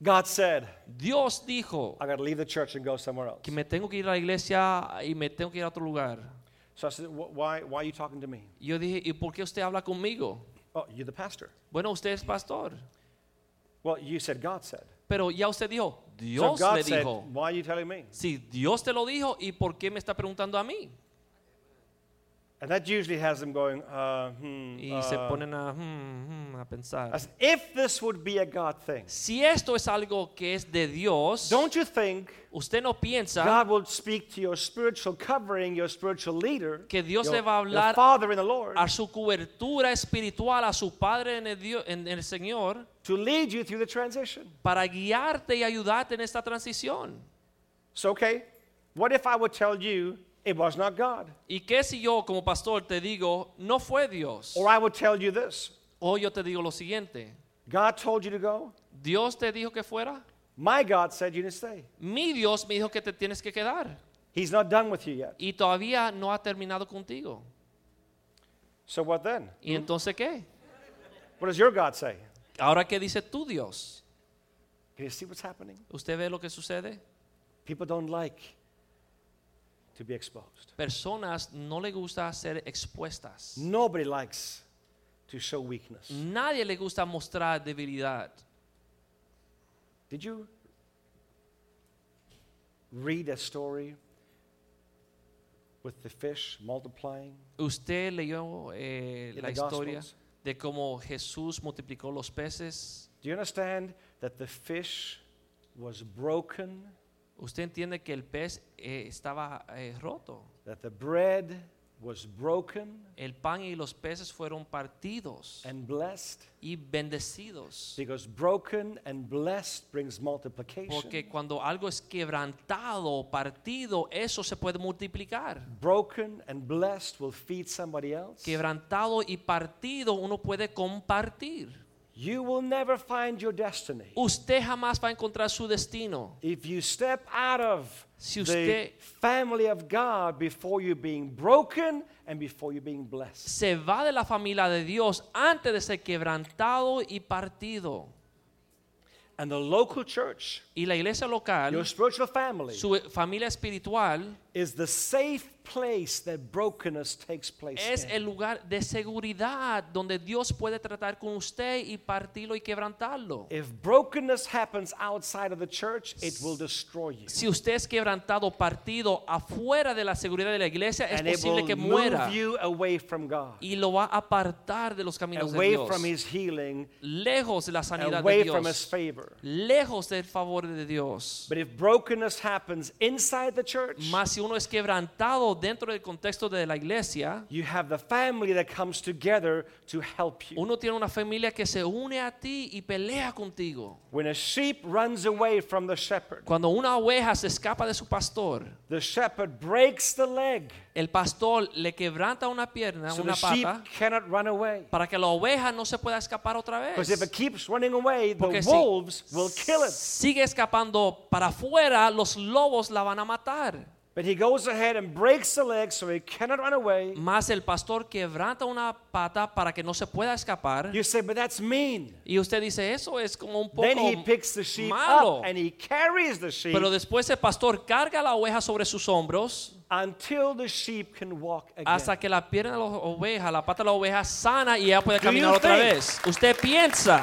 God said, Dios dijo I got to leave the church and go somewhere else. que me tengo que ir a la iglesia y me tengo que ir a otro lugar. So I said, "Wh- why, why are you talking to me? Yo dije, ¿y por qué usted habla conmigo? Oh, you're the pastor. Bueno, usted es pastor. Well, you said God said. Pero ya usted dijo, So Dios God le said, dijo. why are you telling me? Si Dios te lo dijo, ¿y por qué me está preguntando a mí? And that usually has them going, uh, hmm, Y se uh, ponen a, hmm, hmm, a pensar. As if this would be a God thing. Si esto es algo que es de Dios, Don't you think usted no piensa God will speak to your spiritual covering, your spiritual leader, que Dios your, le va a hablar Father in the Lord, a su cobertura espiritual, a su Padre en el, Dios- en el Señor, to lead you through the transition? para guiarte y ayudarte en esta transición. So, okay, what if I would tell you it was not God? ¿Y qué si yo como pastor te digo, no fue Dios? Or I would tell you this O yo te digo lo siguiente, God told you to go, Dios te dijo que fuera, my God said you to stay. mi Dios me dijo que te tienes que quedar He's not done with you yet. y todavía no ha terminado contigo. So, what then? ¿Y entonces qué? What does your God say? Ahora, ¿qué dice tu Dios? Can you see what's happening? ¿Usted ve lo que sucede? People don't like to be exposed. Personas no le gusta ser expuestas. Nobody likes to show weakness. Nadie le gusta mostrar debilidad. Did you read a story with the fish multiplying? ¿Usted leyó eh, la historia Gospels. de cómo Jesús multiplicó los peces? Do you understand that the fish was broken, ¿Usted entiende que el pez eh, estaba eh, roto? that the bread was broken El pan y los peces fueron partidos and blessed? y bendecidos. Because broken and blessed brings multiplication. Porque cuando algo es quebrantado o partido, eso se puede multiplicar. Broken and blessed will feed somebody else. Quebrantado y partido uno puede compartir. You will never find your destiny Usted jamás va a encontrar su destino. if you step out of Si the family of God before you being broken and before you being blessed. Se va de la familia de Dios antes de ser quebrantado y partido. And the local church, Y la iglesia local, your spiritual family, su familia espiritual, is the safe place that brokenness takes place es in. el lugar de seguridad donde Dios puede tratar con usted y partirlo y quebrantarlo. If brokenness happens outside of the church, it will destroy you. Si usted es quebrantado, partido afuera de la seguridad de la iglesia, es And posible que muera move you away from God, y lo va a apartar de los caminos de away Dios, from His healing, lejos de la sanidad de away from His Dios, favor. lejos del favor de Dios. But if brokenness happens inside the church, Más si uno es quebrantado dentro del contexto de la iglesia, you have the family that comes together to help you. uno tiene una familia que se une a ti y pelea contigo. When a sheep runs away from the shepherd, Cuando una oveja se escapa de su pastor, the shepherd breaks the leg el pastor le quebranta una pierna, so the una sheep pata, cannot run away. para que la oveja no se pueda escapar otra Because if vez. it keeps running away, the Porque si wolves will kill it. sigue escapando para afuera, los lobos la van a matar. But he goes ahead and breaks the leg so he cannot run away. Más el pastor quebranta una pata para que no se pueda escapar. You say, but that's mean. Y usted dice, eso es como un poco Then he picks the sheep malo. up and he carries the sheep Pero después el pastor carga la oveja sobre sus hombros until the sheep can walk again. hasta que la pierna de la oveja, la pata de la oveja sana y ella puede Do you caminar otra think- vez. Usted piensa,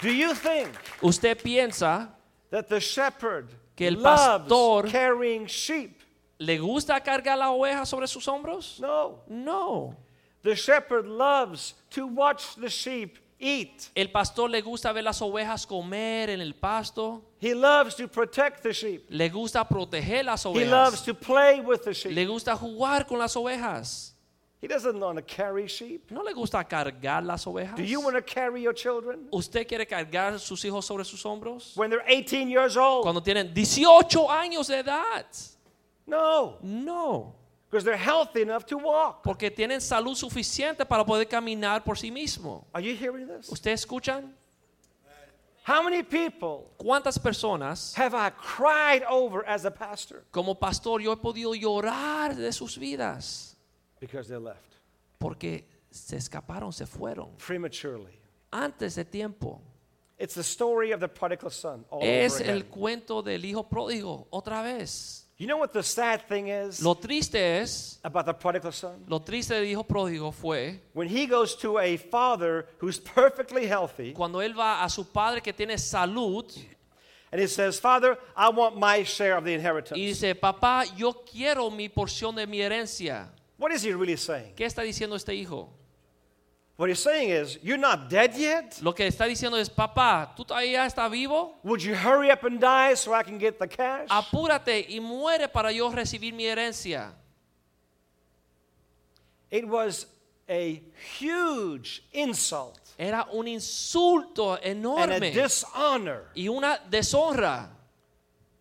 Do you think usted piensa that the shepherd Que el pastor- carrying sheep? ¿le gusta cargar la oveja sobre sus hombros? No. No. The shepherd loves to watch the sheep eat. El pastor le gusta ver las ovejas comer en el pasto. He loves to protect the sheep. Le gusta proteger las He loves ovejas. to play with the sheep. Le gusta jugar con las ovejas. He doesn't want to carry sheep. ¿No le gusta cargar las ovejas? Do you want to carry your children? ¿Usted quiere cargar sus hijos sobre sus hombros? When they're 18 years old? Cuando tienen 18 años de edad. No, No, because they're healthy enough to walk. porque tienen salud suficiente para poder caminar por sí mismo. Are you hearing this? ¿Ustedes escuchan? How many people ¿Cuántas personas have I cried over as a pastor como pastor yo he podido llorar de sus vidas? Because they left Porque se escaparon, se fueron prematurely? antes de tiempo. It's the story of the prodigal son. All Es over el again. cuento del hijo pródigo otra vez. You know what the sad thing is Lo triste es, about the prodigal son? lo triste del hijo pródigo fue When he goes to a father who's perfectly healthy cuando él va a su padre que tiene salud and he says, Father, I want my share of the y inheritance. dice, papá, yo quiero mi porción de mi herencia. What is he really saying? ¿Qué está diciendo este hijo? What he's saying is, you're not dead yet? Lo que está diciendo es, papá, ¿tú todavía estás vivo? Would you hurry up and die so I can get the cash? Apúrate y muere para yo recibir mi herencia. It was a huge insult Era un insulto and a enorme dishonor y una deshonra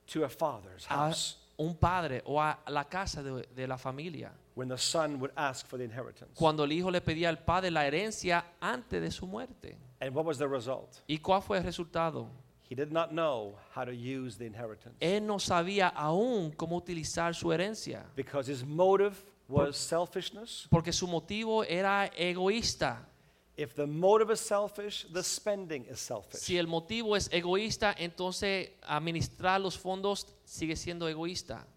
to a father's a house un padre o a la casa de, de la familia. When the son would ask for the inheritance. Cuando el hijo le pedía al padre la herencia antes de su muerte. And what was the result? ¿Y cuál fue el resultado? He did not know how to use the inheritance Él no sabía aún cómo utilizar su herencia. because his motive was selfishness. Porque su motivo era egoísta. If the motive is selfish, the spending is selfish. Si el motivo es egoísta, entonces administrar los fondos sigue siendo egoísta.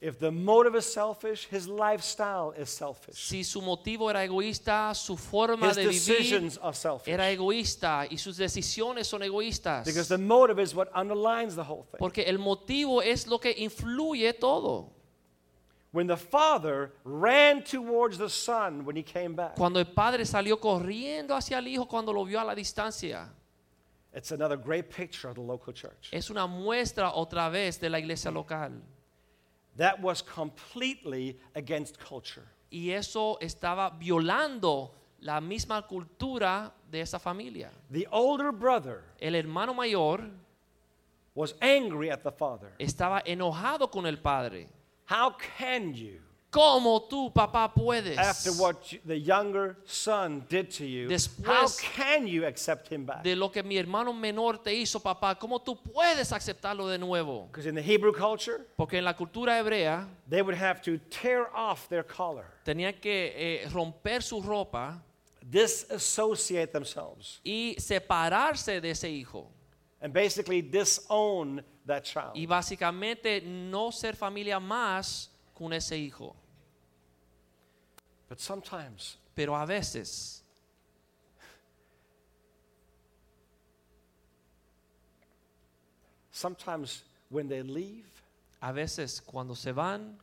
If the motive is selfish, his lifestyle is selfish. Si su motivo era egoísta, su forma His de vivir era egoísta y sus decisiones son egoístas. Because the motive is what underlines the whole thing. Porque el motivo es lo que influye todo. When the father ran towards the son when he came back, Cuando el padre salió corriendo hacia el hijo cuando lo vio a la distancia, it's another great picture of the local church. es una muestra otra vez de la iglesia local. That was completely against culture. Y eso estaba violando la misma cultura de esa familia. The older brother El hermano mayor was angry at the father. estaba enojado con el padre. How can you, ¿Cómo tú, papá, puedes? after what you- the younger son did to you, how Después can you accept him back? de lo que mi hermano menor te hizo, papá, ¿cómo tú puedes aceptarlo de nuevo? Because in the Hebrew culture, Porque en la cultura hebrea they would have to tear off their collar, tenían que eh, romper su ropa disassociate themselves, y separarse de ese hijo. and basically disown that child. Y básicamente no ser familia más con ese hijo. But sometimes Pero a veces, Sometimes when they leave a veces cuando se van,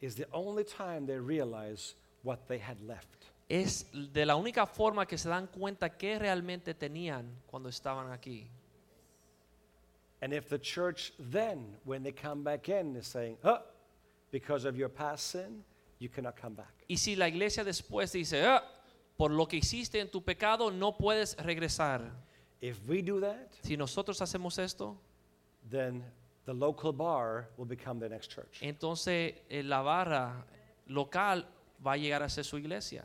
is the only time they realize what they had left. es de la única forma que se dan cuenta que realmente tenían cuando estaban aquí. And if the church then, when they come back in, is saying, huh, because of your past sin, you cannot come back. Y si la iglesia después dice, "Ah, por lo que hiciste en tu pecado, no puedes regresar. If we do that, Si nosotros hacemos esto, then the local bar will become the next church. entonces eh, la barra local va a llegar a ser su iglesia.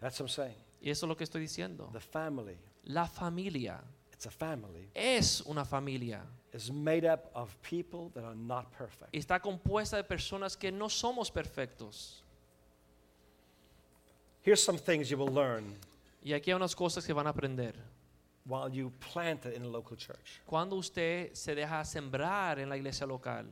That's what I'm saying. Y eso es lo que estoy diciendo. The family, La familia it's a family, es una familia. Is made up of people that are not perfect. Está compuesta de personas que no somos perfectos. Here's some things you will learn Y aquí hay unas cosas que van a aprender. while you plant it in a local church. Cuando usted se deja sembrar en la iglesia local,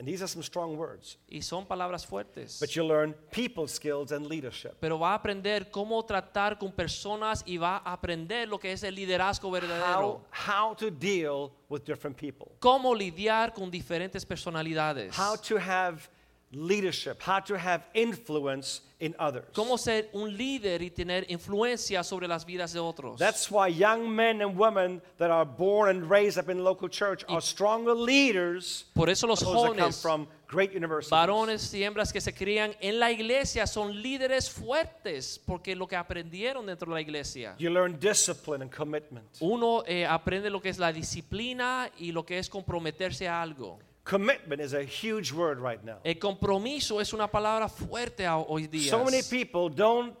And these are some strong words, y son palabras fuertes, but you'll learn people skills and leadership. pero va a aprender cómo tratar con personas y va a aprender lo que es el liderazgo verdadero. How, how to deal with different people. Cómo lidiar con diferentes personalidades. How to have leadership, how to have influence in others. Cómo ser un líder y tener influencia sobre las vidas de otros. That's why young men and women that are born and raised up in local church are stronger leaders Por eso los than those that come jóvenes, from great universities. varones y hembras que se crían en la iglesia son líderes fuertes porque lo que aprendieron dentro de la iglesia. You learn discipline and commitment. Uno eh, aprende lo que es la disciplina y lo que es comprometerse a algo. Commitment is a huge word right now. El compromiso es una palabra fuerte hoy día. So many people don't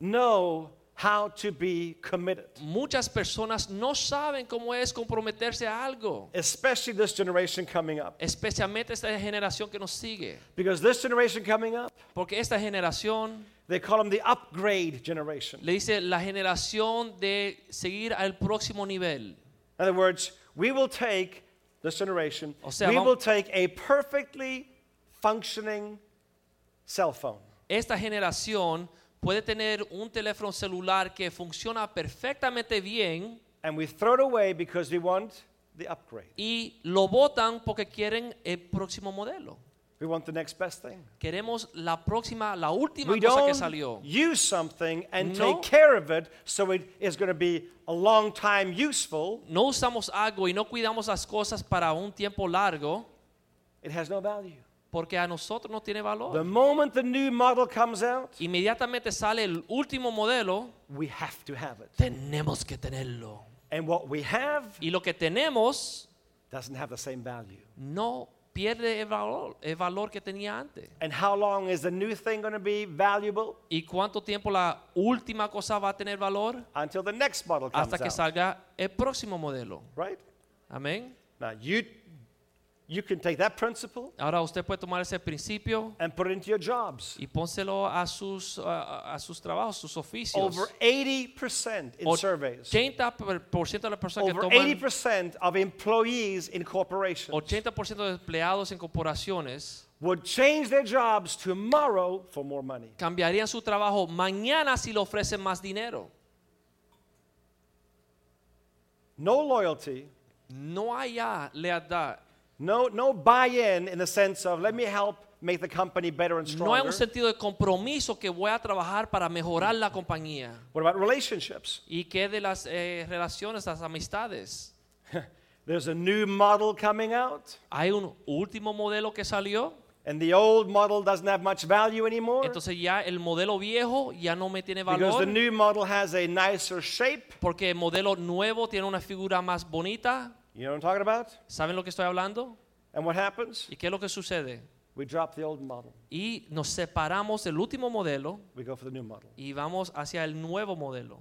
know how to be committed, Muchas personas no saben cómo es comprometerse a algo, especially this generation coming up. especialmente esta generación que nos sigue. Because this generation coming up, Porque esta generación they call them the upgrade generation. le dice la generación de seguir al próximo nivel. In other words, we will take this generation, O sea, we will take a perfectly functioning cell phone. Esta generación puede tener un teléfono celular que funciona perfectamente bien And we throw it away because we want the upgrade. y lo botan porque quieren el próximo modelo. We want the next best thing. Queremos la próxima, la última We cosa que don't salió. use something and No. take care of it so it is going to be a long time useful. No usamos algo y no cuidamos las cosas para un tiempo largo It has no value. porque a nosotros no tiene The valor. moment the new model comes out, Inmediatamente sale el último modelo, we have to have it. tenemos que tenerlo. And what we have Y lo que tenemos doesn't have the same value. no pierde el valor, el valor que tenía antes. And how long is the new thing going to be valuable? ¿Y cuánto tiempo la última cosa va a tener valor? Until the next model comes Hasta que out. salga el próximo modelo. Right? Amén. Now, you, you can take that principle Ahora usted puede tomar ese principio and put it into your jobs. y pónselo a sus, a, a sus trabajos, sus oficios. Over 80% in surveys, 80% de las personas que over toman 80% of employees in corporations 80% de empleados en corporaciones would change their jobs tomorrow for more money. cambiarían su trabajo mañana si le ofrecen más dinero. No loyalty, No hay ya lealtad. No, no buy-in in the sense of let me help make the company better and No hay stronger. un sentido de compromiso que voy a trabajar para mejorar la compañía. What about relationships? ¿Y qué de las eh, relaciones, las amistades? *laughs* There's a new model coming out, Hay un último modelo que salió, and the old model doesn't have much value anymore entonces ya el modelo viejo ya no me tiene because the valor new model has a nicer shape. porque el modelo nuevo tiene una figura más bonita. You know what I'm talking about? ¿Saben lo que estoy hablando? And what happens? ¿Y qué es lo que sucede? We drop the old model. Y nos separamos del último modelo We go for the new model. y vamos hacia el nuevo modelo.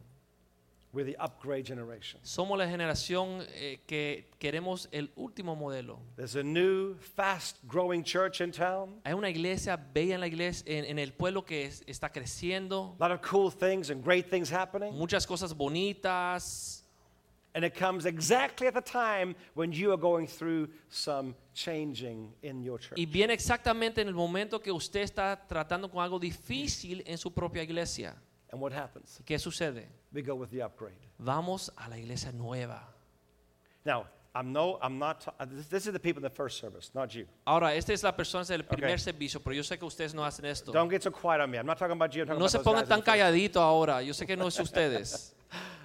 We're the upgrade generation. Somos la generación eh, que queremos el último modelo. There's a new, fast growing church in town. Hay una iglesia bella en la iglesia, en, en el pueblo que es- está creciendo, A lot of cool things and great things happening. muchas cosas bonitas, And it comes exactly at the time when you are going through some changing in your church. y viene exactamente en el momento que usted está tratando con algo difícil en su propia iglesia. And what happens? ¿Qué sucede? We go with the upgrade. Vamos a la iglesia nueva. Now, I'm no, I'm not. uh, this, this is the people in the first service, not you. Ahora, esta es la persona del primer Ok. servicio, pero yo sé que ustedes no hacen esto. Don't get so quiet on me. I'm not talking about you. I'm talking No about se pongan tan calladitos ahora. Yo sé que no es ustedes. *laughs*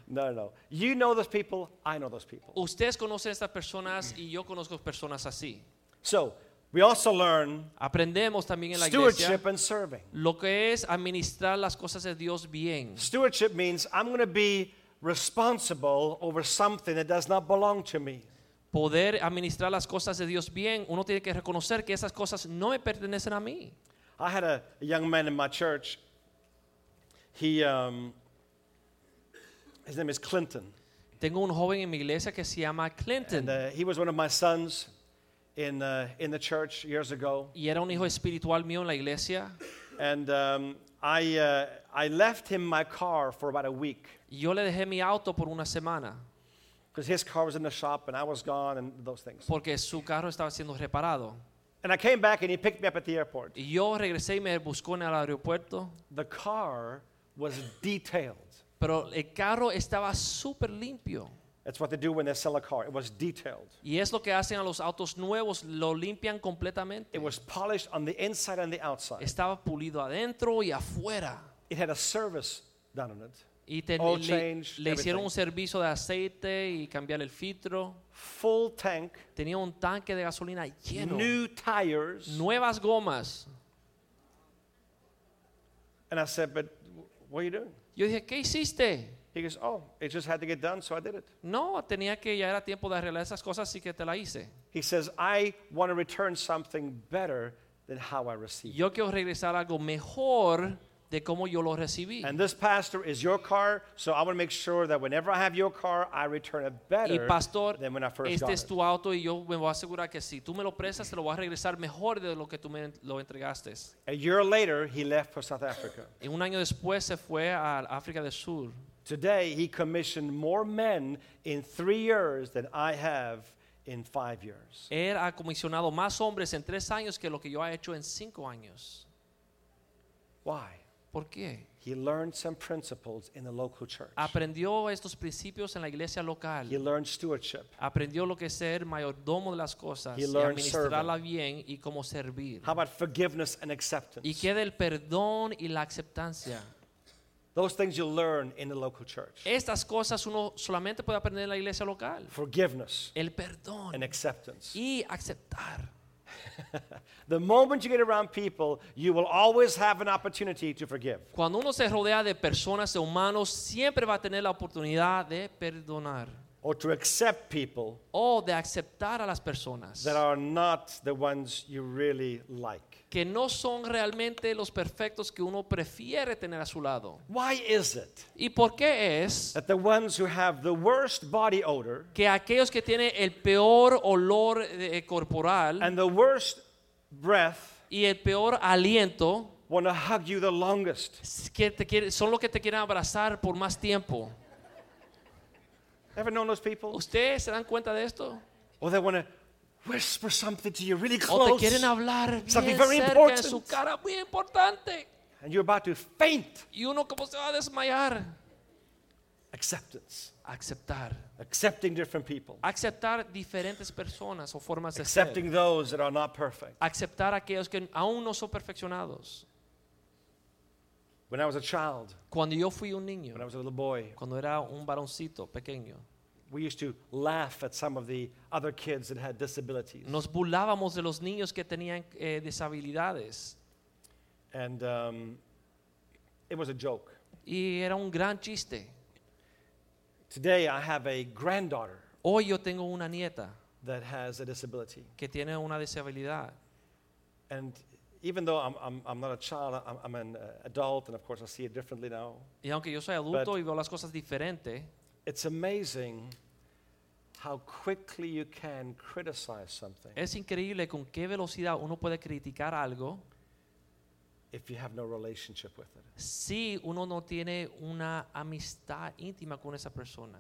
No, no. You know those people. I know those people. Ustedes conocen estas personas y yo conozco personas así. So we also learn Aprendemos también en la iglesia stewardship and serving. lo que es administrar las cosas de Dios bien. Stewardship means I'm going to be responsible over something that does not belong to me. Poder administrar las cosas de Dios bien, uno tiene que reconocer que esas cosas no me pertenecen a mí. I had a, a young man in my church. He, um, his name is Clinton, Tengo un joven en mi iglesia que se llama Clinton and uh, he was one of my sons in uh, in the church years ago. y era un hijo espiritual mío en la iglesia. And um, I uh, I left him my car for about a week yo le dejé mi auto por una semana because his car was in the shop and I was gone and those things. porque su carro estaba siendo reparado. And I came back and he picked me up at the airport. Y yo regresé y me buscó en el aeropuerto, The car was detailed. Pero el carro estaba súper limpio. That's what they do when they sell a car. It was detailed. Y es lo que hacen a los autos nuevos, lo limpian completamente. It was polished on the inside and the outside. Estaba pulido adentro y afuera. It had a service done on it. Y te- Oil le, change, le hicieron everything. un servicio de aceite y cambiar el filtro. Full tank, Tenía un tanque de gasolina lleno. new tires. Nuevas gomas. And I said, But what are you doing? Yo dije, ¿qué hiciste? He goes, Oh, it just had to get done, so I did it. No, tenía que ya era tiempo de arreglar esas cosas, así que te la hice. He says, I want to return something better than how I received. it." Yo quiero regresar algo mejor de cómo yo lo recibí. And this pastor is your car, so I want to make sure that whenever I have your car, I return it Y better pastor, than when I first este got es it. tu auto y yo me voy a asegurar que si tú me lo prestas, te lo voy a regresar mejor de lo que tú me lo entregaste. A year later, he left for South Africa. Y un año después se fue a África del Sur. Today, he commissioned more men in three years than I have in five years. Él ha comisionado más hombres en tres años que lo que yo he hecho en cinco años. Why? ¿Por qué? he learned some principles in the local church. aprendió estos principios en la iglesia He local. learned stewardship. Aprendió lo que es ser mayordomo de las cosas He y learned administrarla bien y cómo servir. How about forgiveness and acceptance? Y del perdón y la aceptancia. Those things you'll learn in the local church. Estas cosas uno solamente puede aprender en la iglesia local. Forgiveness El perdón and acceptance. y aceptar. *laughs* The moment you get around people, you will always have an opportunity to forgive. Cuando uno se rodea de personas, de humanos, siempre va a tener la oportunidad de perdonar or to accept people o de aceptar a las personas that are not the ones you really like. que no son realmente los perfectos que uno prefiere tener a su lado. Why is it ¿Y por qué es that the ones who have the worst body odor que aquellos que tienen el peor olor eh, corporal and the worst breath y el peor aliento want to hug you the longest? que te son los que te quieren abrazar por más tiempo? Ever known those people? ¿Ustedes se dan cuenta de esto? Or they want to whisper something to you really O te close quieren hablar Something bien very cerca en important. su cara, muy importante. and you're about to faint. Y uno como se va a desmayar. Acceptance. Aceptar. Accepting different people. Aceptar diferentes personas o formas de Accepting ser. those that are not perfect. Aceptar aquellos que aún no son perfeccionados. When I was a child, Cuando yo fui un niño, when I was a little boy, cuando era un varoncito pequeño, we used to laugh at some of the other kids that had disabilities. nos burlábamos de los niños que tenían eh, deshabilidades. And um, it was a joke. Y era un gran chiste. Today, I have a granddaughter Hoy yo tengo una nieta that has a disability. que tiene una deshabilidad. And even though I'm, I'm, I'm not a child, I'm, I'm an uh, adult, and of course I see it differently now, Y aunque yo soy adulto y veo las cosas diferente, it's amazing how quickly you can criticize something es increíble con qué velocidad uno puede criticar algo if you have no relationship with it. si uno no tiene una amistad íntima con esa persona.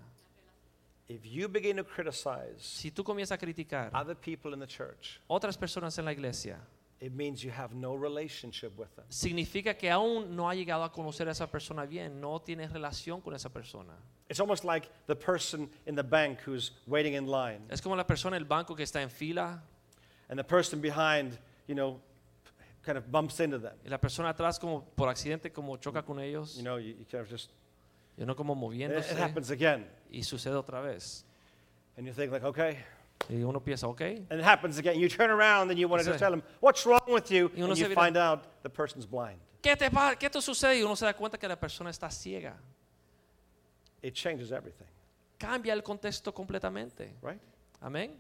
If you begin to criticize Si tú comienzas a criticar other people in the church, otras personas en la iglesia, it means you have no relationship with them. significa que aún no ha llegado a conocer a esa persona bien, no tienes relación con esa persona. It's almost like the person in the bank who's waiting in line, Es como la persona en el banco que está en fila and the person behind, you know, kind of bumps into them. y la persona atrás como por accidente como choca con ellos, You know, you, you kind of just, y uno como it, moviéndose it happens again. y sucede otra vez. And you think like, okay. Y uno piensa, ok, And it happens again. You turn around and you want to just tell them, what's wrong with you? Y And you vira- find out the person's blind. ¿qué te, ¿qué te sucede? Y uno se da cuenta que la persona está ciega. It changes everything, Cambia el contexto completamente. right? Amén.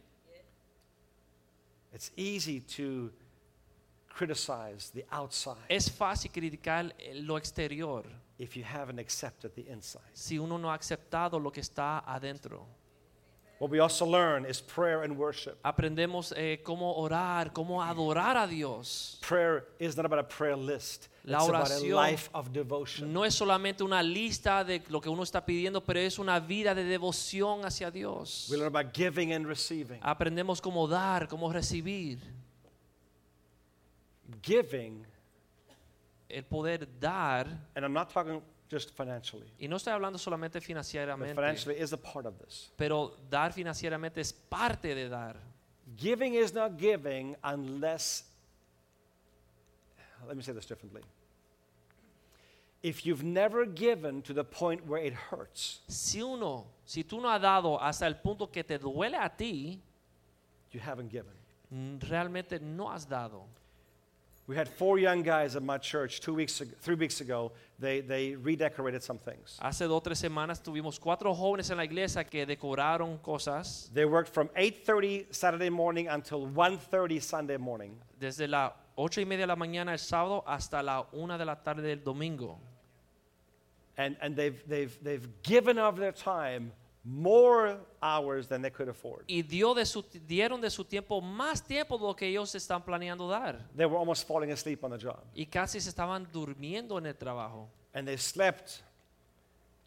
It's easy to criticize the outside Es fácil criticar lo exterior if you haven't accepted the inside. si uno no ha aceptado lo que está adentro. What we also learn is prayer and worship. Aprendemos eh, cómo orar, cómo adorar a Dios. Prayer is not about a prayer list. La it's about a oración life of devotion. No es solamente una lista de lo que uno está pidiendo, pero es una vida de devoción hacia Dios. We learn about giving and receiving. Aprendemos cómo dar, cómo recibir. Giving, El poder dar, and I'm not talking just financially, y no estoy hablando solamente but financieramente, financially is a part of this. pero dar financieramente es parte de dar. Giving is not giving unless, let me say this differently. If you've never given to the point where it hurts, Si uno, si tú no has dado hasta el punto que te duele a ti, you haven't given. mm, realmente no has dado. We had four young guys at my church two weeks ago, three weeks ago. They, they redecorated some things. Hace dos tres semanas tuvimos cuatro jóvenes en la iglesia que decoraron cosas They worked from 8.30 Saturday morning until 1.30 Sunday morning. desde las ocho y media de la mañana el sábado hasta la una de la tarde del domingo. And, and they've, they've, they've given of their time more hours than they could afford. Y dio de su, dieron de su tiempo más tiempo de lo que ellos están planeando dar. They were almost falling asleep on the job. Y casi se estaban durmiendo en el trabajo. And they slept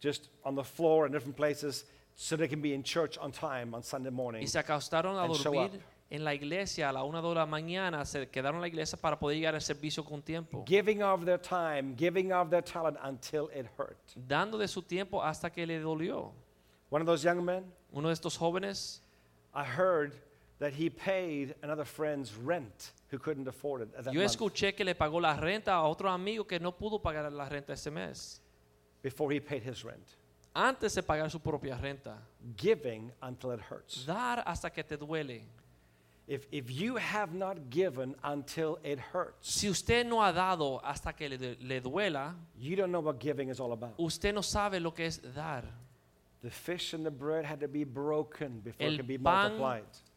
just on the floor in different places so they can be in church on time on Sunday morning. Y se acostaron a dormir en la iglesia a la una de la mañana, se quedaron en la iglesia para poder llegar al servicio con tiempo. giving of their time, giving of their talent until it hurt. Dando de su tiempo hasta que le dolió. One of those young men, Uno de estos jóvenes, I heard that he paid another friend's rent who couldn't afford it at that yo month escuché que le pagó la renta a otro amigo que no pudo pagar la renta ese mes. before he paid his rent. Antes de pagar su propia renta. Giving until it hurts. Dar hasta que te duele. If, if you have not given until it hurts, Si usted no ha dado hasta que le, le duela, you don't know what giving is all about. usted no sabe lo que es dar. El could be pan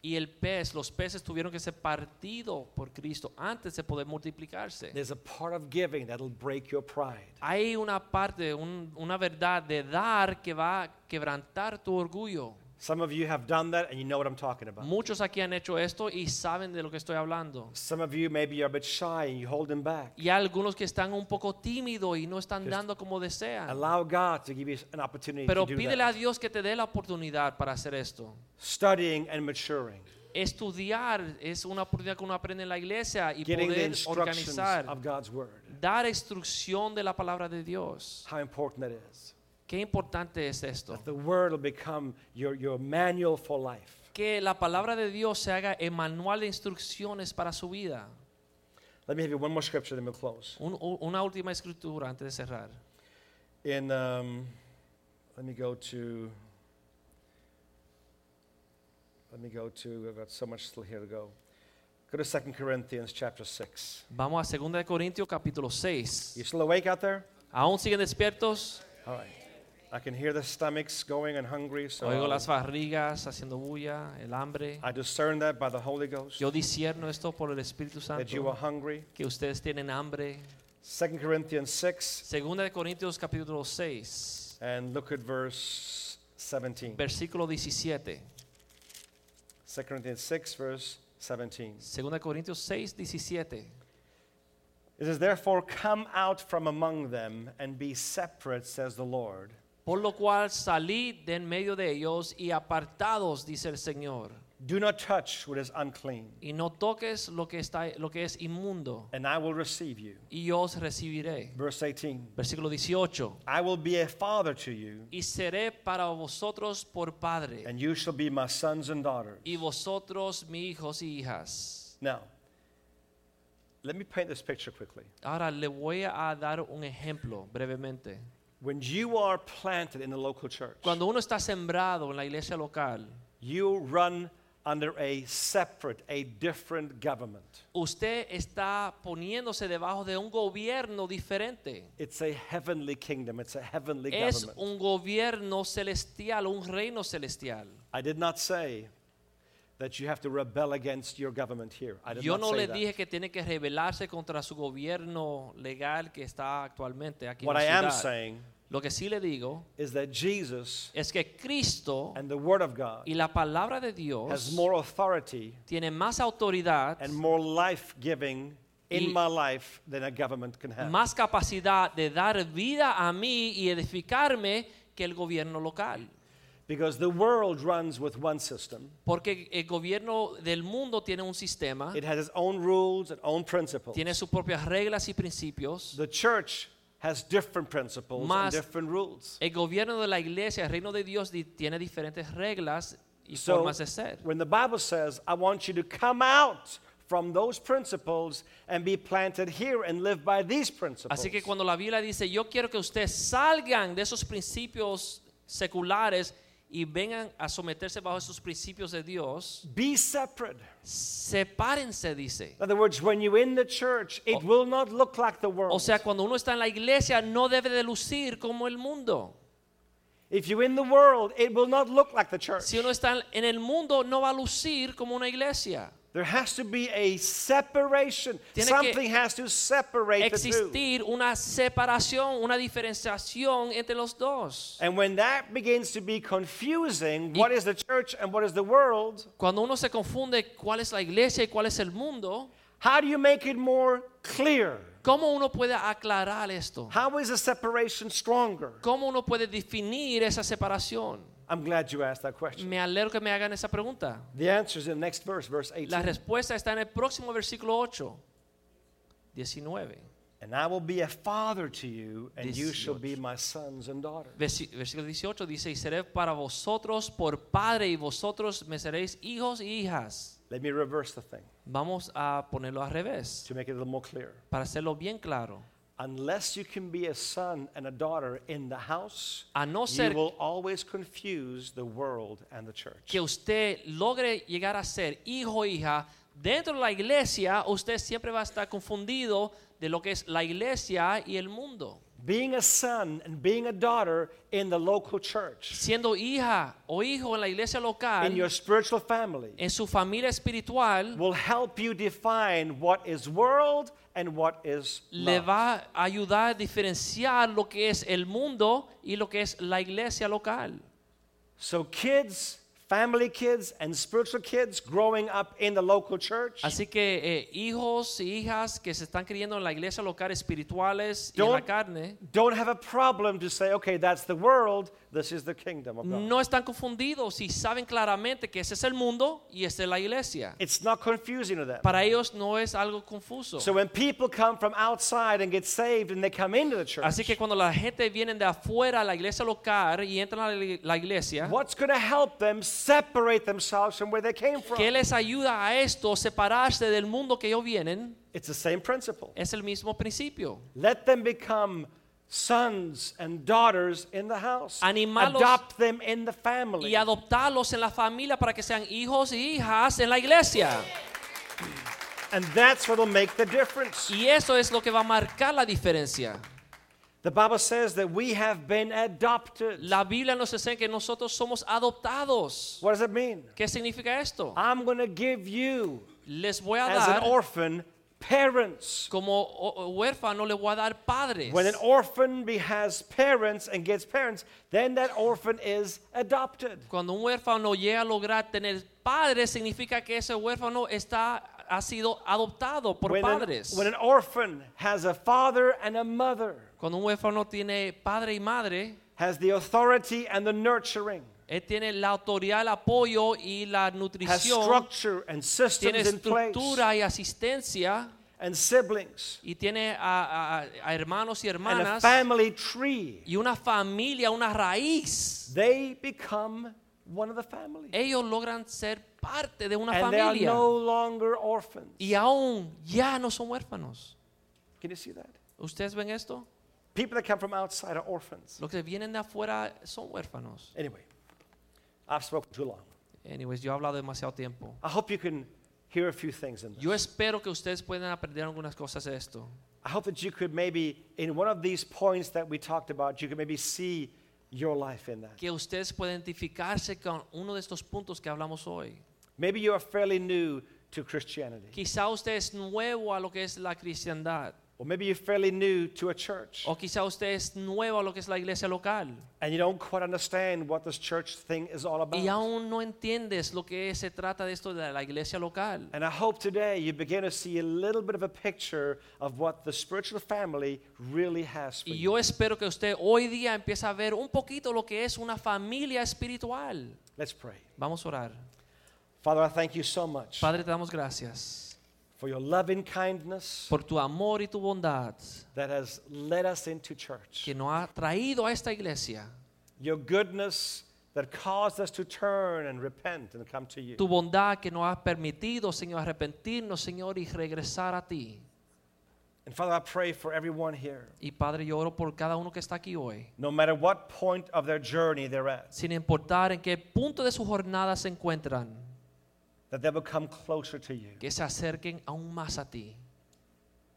y el pez, los peces tuvieron que ser partidos por Cristo antes de poder multiplicarse. There's a part of giving that'll break your pride. Hay una parte, un- una verdad de dar que va a quebrantar tu orgullo. Some of you have done that and you know what I'm talking about. Muchos aquí han hecho esto y saben de lo que estoy hablando. Some of you maybe you're a bit shy and you hold them back. Y hay algunos que están un poco tímidos y no están dando como desean. Allow God to give you an opportunity Pero to do pídele a that. Dios que te dé la oportunidad para hacer esto. Studying and maturing. Estudiar es una oportunidad que uno aprende en la iglesia y Getting poder organizar, of God's word. dar instrucción de la palabra de Dios. How important that is. Qué importante es esto. That the word will become your, your manual for life. Que la palabra de Dios se haga el manual de instrucciones para su vida. Let me give you one more scripture, then we'll close. Un- una última escritura antes de cerrar. In, um, let me go to, let me go to, I've got so much still here to go. Go to 2 Corinthians chapter 6. Vamos a 2 de Corintios capítulo 6. You still awake out there? ¿Aún siguen despiertos? All right. I can hear the stomachs going and hungry, so Oigo las barrigas haciendo bulla, el hambre. I discern that by the Holy Ghost, Yo discierno esto por el Espíritu Santo. that you are hungry. que ustedes tienen hambre. 2 Corinthians 6, Segunda de Corintios capítulo 6, and look at verse 17. versículo 17. 2 Corinthians 6, verse 17. Segunda Corintios 6, 17. It says, Therefore, come out from among them and be separate, says the Lord, Por lo cual salid de en medio de ellos y apartados, dice el Señor, do not touch what is unclean, y no toques lo que, está, lo que es inmundo, and I will receive you. y yo os recibiré. Verse 18 Versículo 18. I will be a father to you, Y seré para vosotros por padre, and you shall be my sons and daughters. y vosotros mis hijos y hijas. Now, let me paint this picture quickly. Ahora le voy a dar un ejemplo brevemente. When you are planted in the local church, Cuando uno está sembrado en la iglesia local, you run under a separate, a different government. usted está poniéndose debajo de un gobierno diferente. It's a heavenly kingdom, it's a heavenly Es government. un gobierno celestial, un reino celestial. I did not say that you have to rebel against your government here. I did Yo not no say le that. dije que tiene que rebelarse contra su gobierno legal que está actualmente aquí What en I la am ciudad. saying Lo que sí le digo is that Jesus es que Cristo and the Word of God y la palabra de has Dios more authority tiene más autoridad, and more life giving in Y- my life than a government can have. más capacidad de dar vida a mí y edificarme que el gobierno local. Because the world runs with one system, Porque el gobierno del mundo tiene un sistema, it has its own rules and own principles. tiene sus propias reglas y principios. The church has different principles and Más- different rules. El gobierno de la iglesia, el reino de Dios, di- tiene diferentes reglas y So, formas de ser. when the Bible says, I want you to come out from those principles and be planted here and live by these principles. Así que cuando la Biblia dice, yo quiero que ustedes salgan de esos principios seculares y vengan a someterse bajo esos principios de Dios, Be separate. sepárense, dice. In other words, when you're in the church, it will not look like the world. O sea, cuando uno está en la iglesia, no debe de lucir como el mundo. if you're in the world, it will not look like the church. Si uno está en el mundo, no va a lucir como una iglesia. There has to be a separation. Tiene Something has to separate the two. Existir una separación, una diferenciación entre los dos. And when that begins to be confusing, what is the church and what is the world, Cuando uno se confunde cuál es la iglesia y cuál es el mundo, how do you make it more clear? ¿Cómo uno puede aclarar esto? How is the separation stronger? ¿Cómo uno puede definir esa separación? I'm glad you asked that question. Me alegro que me hagan esa pregunta. The answer is in the next verse, verse 18. La respuesta está en el próximo versículo 8, 19. And I will be a father to you, and you shall be 18. my sons and daughters. Versículo 18 dice, y seré para vosotros por padre y vosotros me seréis hijos y hijas. Let me reverse the thing Vamos a ponerlo al revés, to make it a little more clear. para hacerlo bien claro. Unless you can be a son and a daughter in the house, A no you will always confuse the world and the church. que usted logre llegar a ser hijo hija dentro de la iglesia, usted siempre va a estar confundido de lo que es la iglesia y el mundo. Being a son and being a daughter in the local church, Siendo hija o hijo en la iglesia local. in your spiritual family, en su familia espiritual, will help you define what is world and what is le love. va a ayudar a diferenciar lo que es el mundo y lo que es la iglesia local. So, kids, family kids, and spiritual kids growing up in the local church, Así que eh, hijos y hijas que se están criando en la iglesia local espirituales y en la Don't- carne, don't have a problem to say, okay, that's the world, this is the kingdom of God. no están confundidos y saben claramente que ese es el mundo y esta es la iglesia. It's not confusing to them. Para ellos no es algo confuso. So, when people come from outside and get saved and they come into the church, Así que cuando la gente viene de afuera a la iglesia local y entran a la iglesia, what's going to help them separate themselves from where they came from? ¿qué les ayuda a esto separarse del mundo que ellos vienen? It's the same principle. Es el mismo principio. Let them become sons and daughters in the house. Animalos- Adopt them in the family. y adoptarlos en la familia para que sean hijos y hijas en la iglesia. And that's what will make the difference. Y eso es lo que va a marcar la diferencia. The Bible says that we have been adopted. La Biblia nos enseña que nosotros somos adoptados. What does it mean? ¿Qué significa esto? I'm going to give you, Les voy a as an orphan, parents. como huérfano, le voy a dar padres. When an orphan be, has parents and gets parents, then that orphan is adopted. Cuando un huérfano llega a lograr tener padres, significa que ese huérfano está, ha sido adoptado por When an, padres. when an orphan has a father and a mother, Cuando un huérfano tiene padre y madre, has the authority and the nurturing, él tiene la autoridad, el apoyo y la has nutrición, structure and tiene systems in place, estructura y asistencia, and siblings, y tiene a, a- a hermanos y and a hermanas, family tree, y una familia, una raíz. they become one of the family. Ellos logran ser parte de una And they are no longer orphans. Y aún ya no son huérfanos. Can you see that? ¿Ustedes ven esto? People that come from outside are orphans. Los que vienen de afuera son huérfanos. Anyway, I've spoken too long. Anyways, yo he hablado demasiado tiempo. I hope you can hear a few things in this. Yo espero que ustedes puedan aprender algunas cosas de esto. I hope that you could maybe, in one of these points that we talked about, you could maybe see your life in that. Que ustedes puedan identificarse con uno de estos puntos que hablamos hoy. Maybe you are fairly new to Christianity, Quizá usted es nuevo a lo que es la cristiandad. Or maybe you're fairly new to a church, O quizá usted es nuevo a lo que es la iglesia local. and you don't quite understand what this church thing is all about. Y aún no entiendes lo que se trata de esto de la iglesia local. And I hope today you begin to see a little bit of a picture of what the spiritual family really has for Y you. yo espero que usted hoy día empiece a ver un poquito lo que es una familia espiritual. Let's pray. Vamos a orar. Father, I thank you so much Padre, te damos gracias for your loving kindness por tu amor y tu bondad that has led us into church, que nos ha traído a esta iglesia. your goodness that caused us to turn and repent and come to you. Tu bondad que nos ha permitido, Señor, arrepentirnos, Señor, y regresar a ti. And Father, I pray for everyone here, Y Padre, yo oro por cada uno que está aquí hoy, no matter what point of their journey they're at, sin importar en qué punto de su jornada se encuentran, that they will come closer to you, que se acerquen aún más a ti,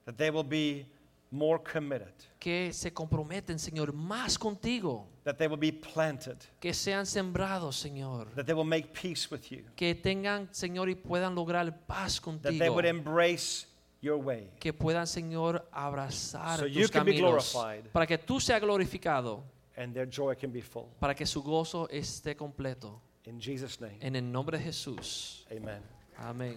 that they will be more committed, que se comprometen, Señor, más contigo, that they will be planted, que sean sembrados, Señor, that they will make peace with you, que tengan, Señor, y puedan lograr paz that they contigo, would embrace your way. que puedan, Señor, abrazar So tus you can be caminos, glorified. para que tú seas glorificado, and their joy can be full. para que su gozo esté completo. In Jesus' name, En el nombre de Jesús. amen. Amén.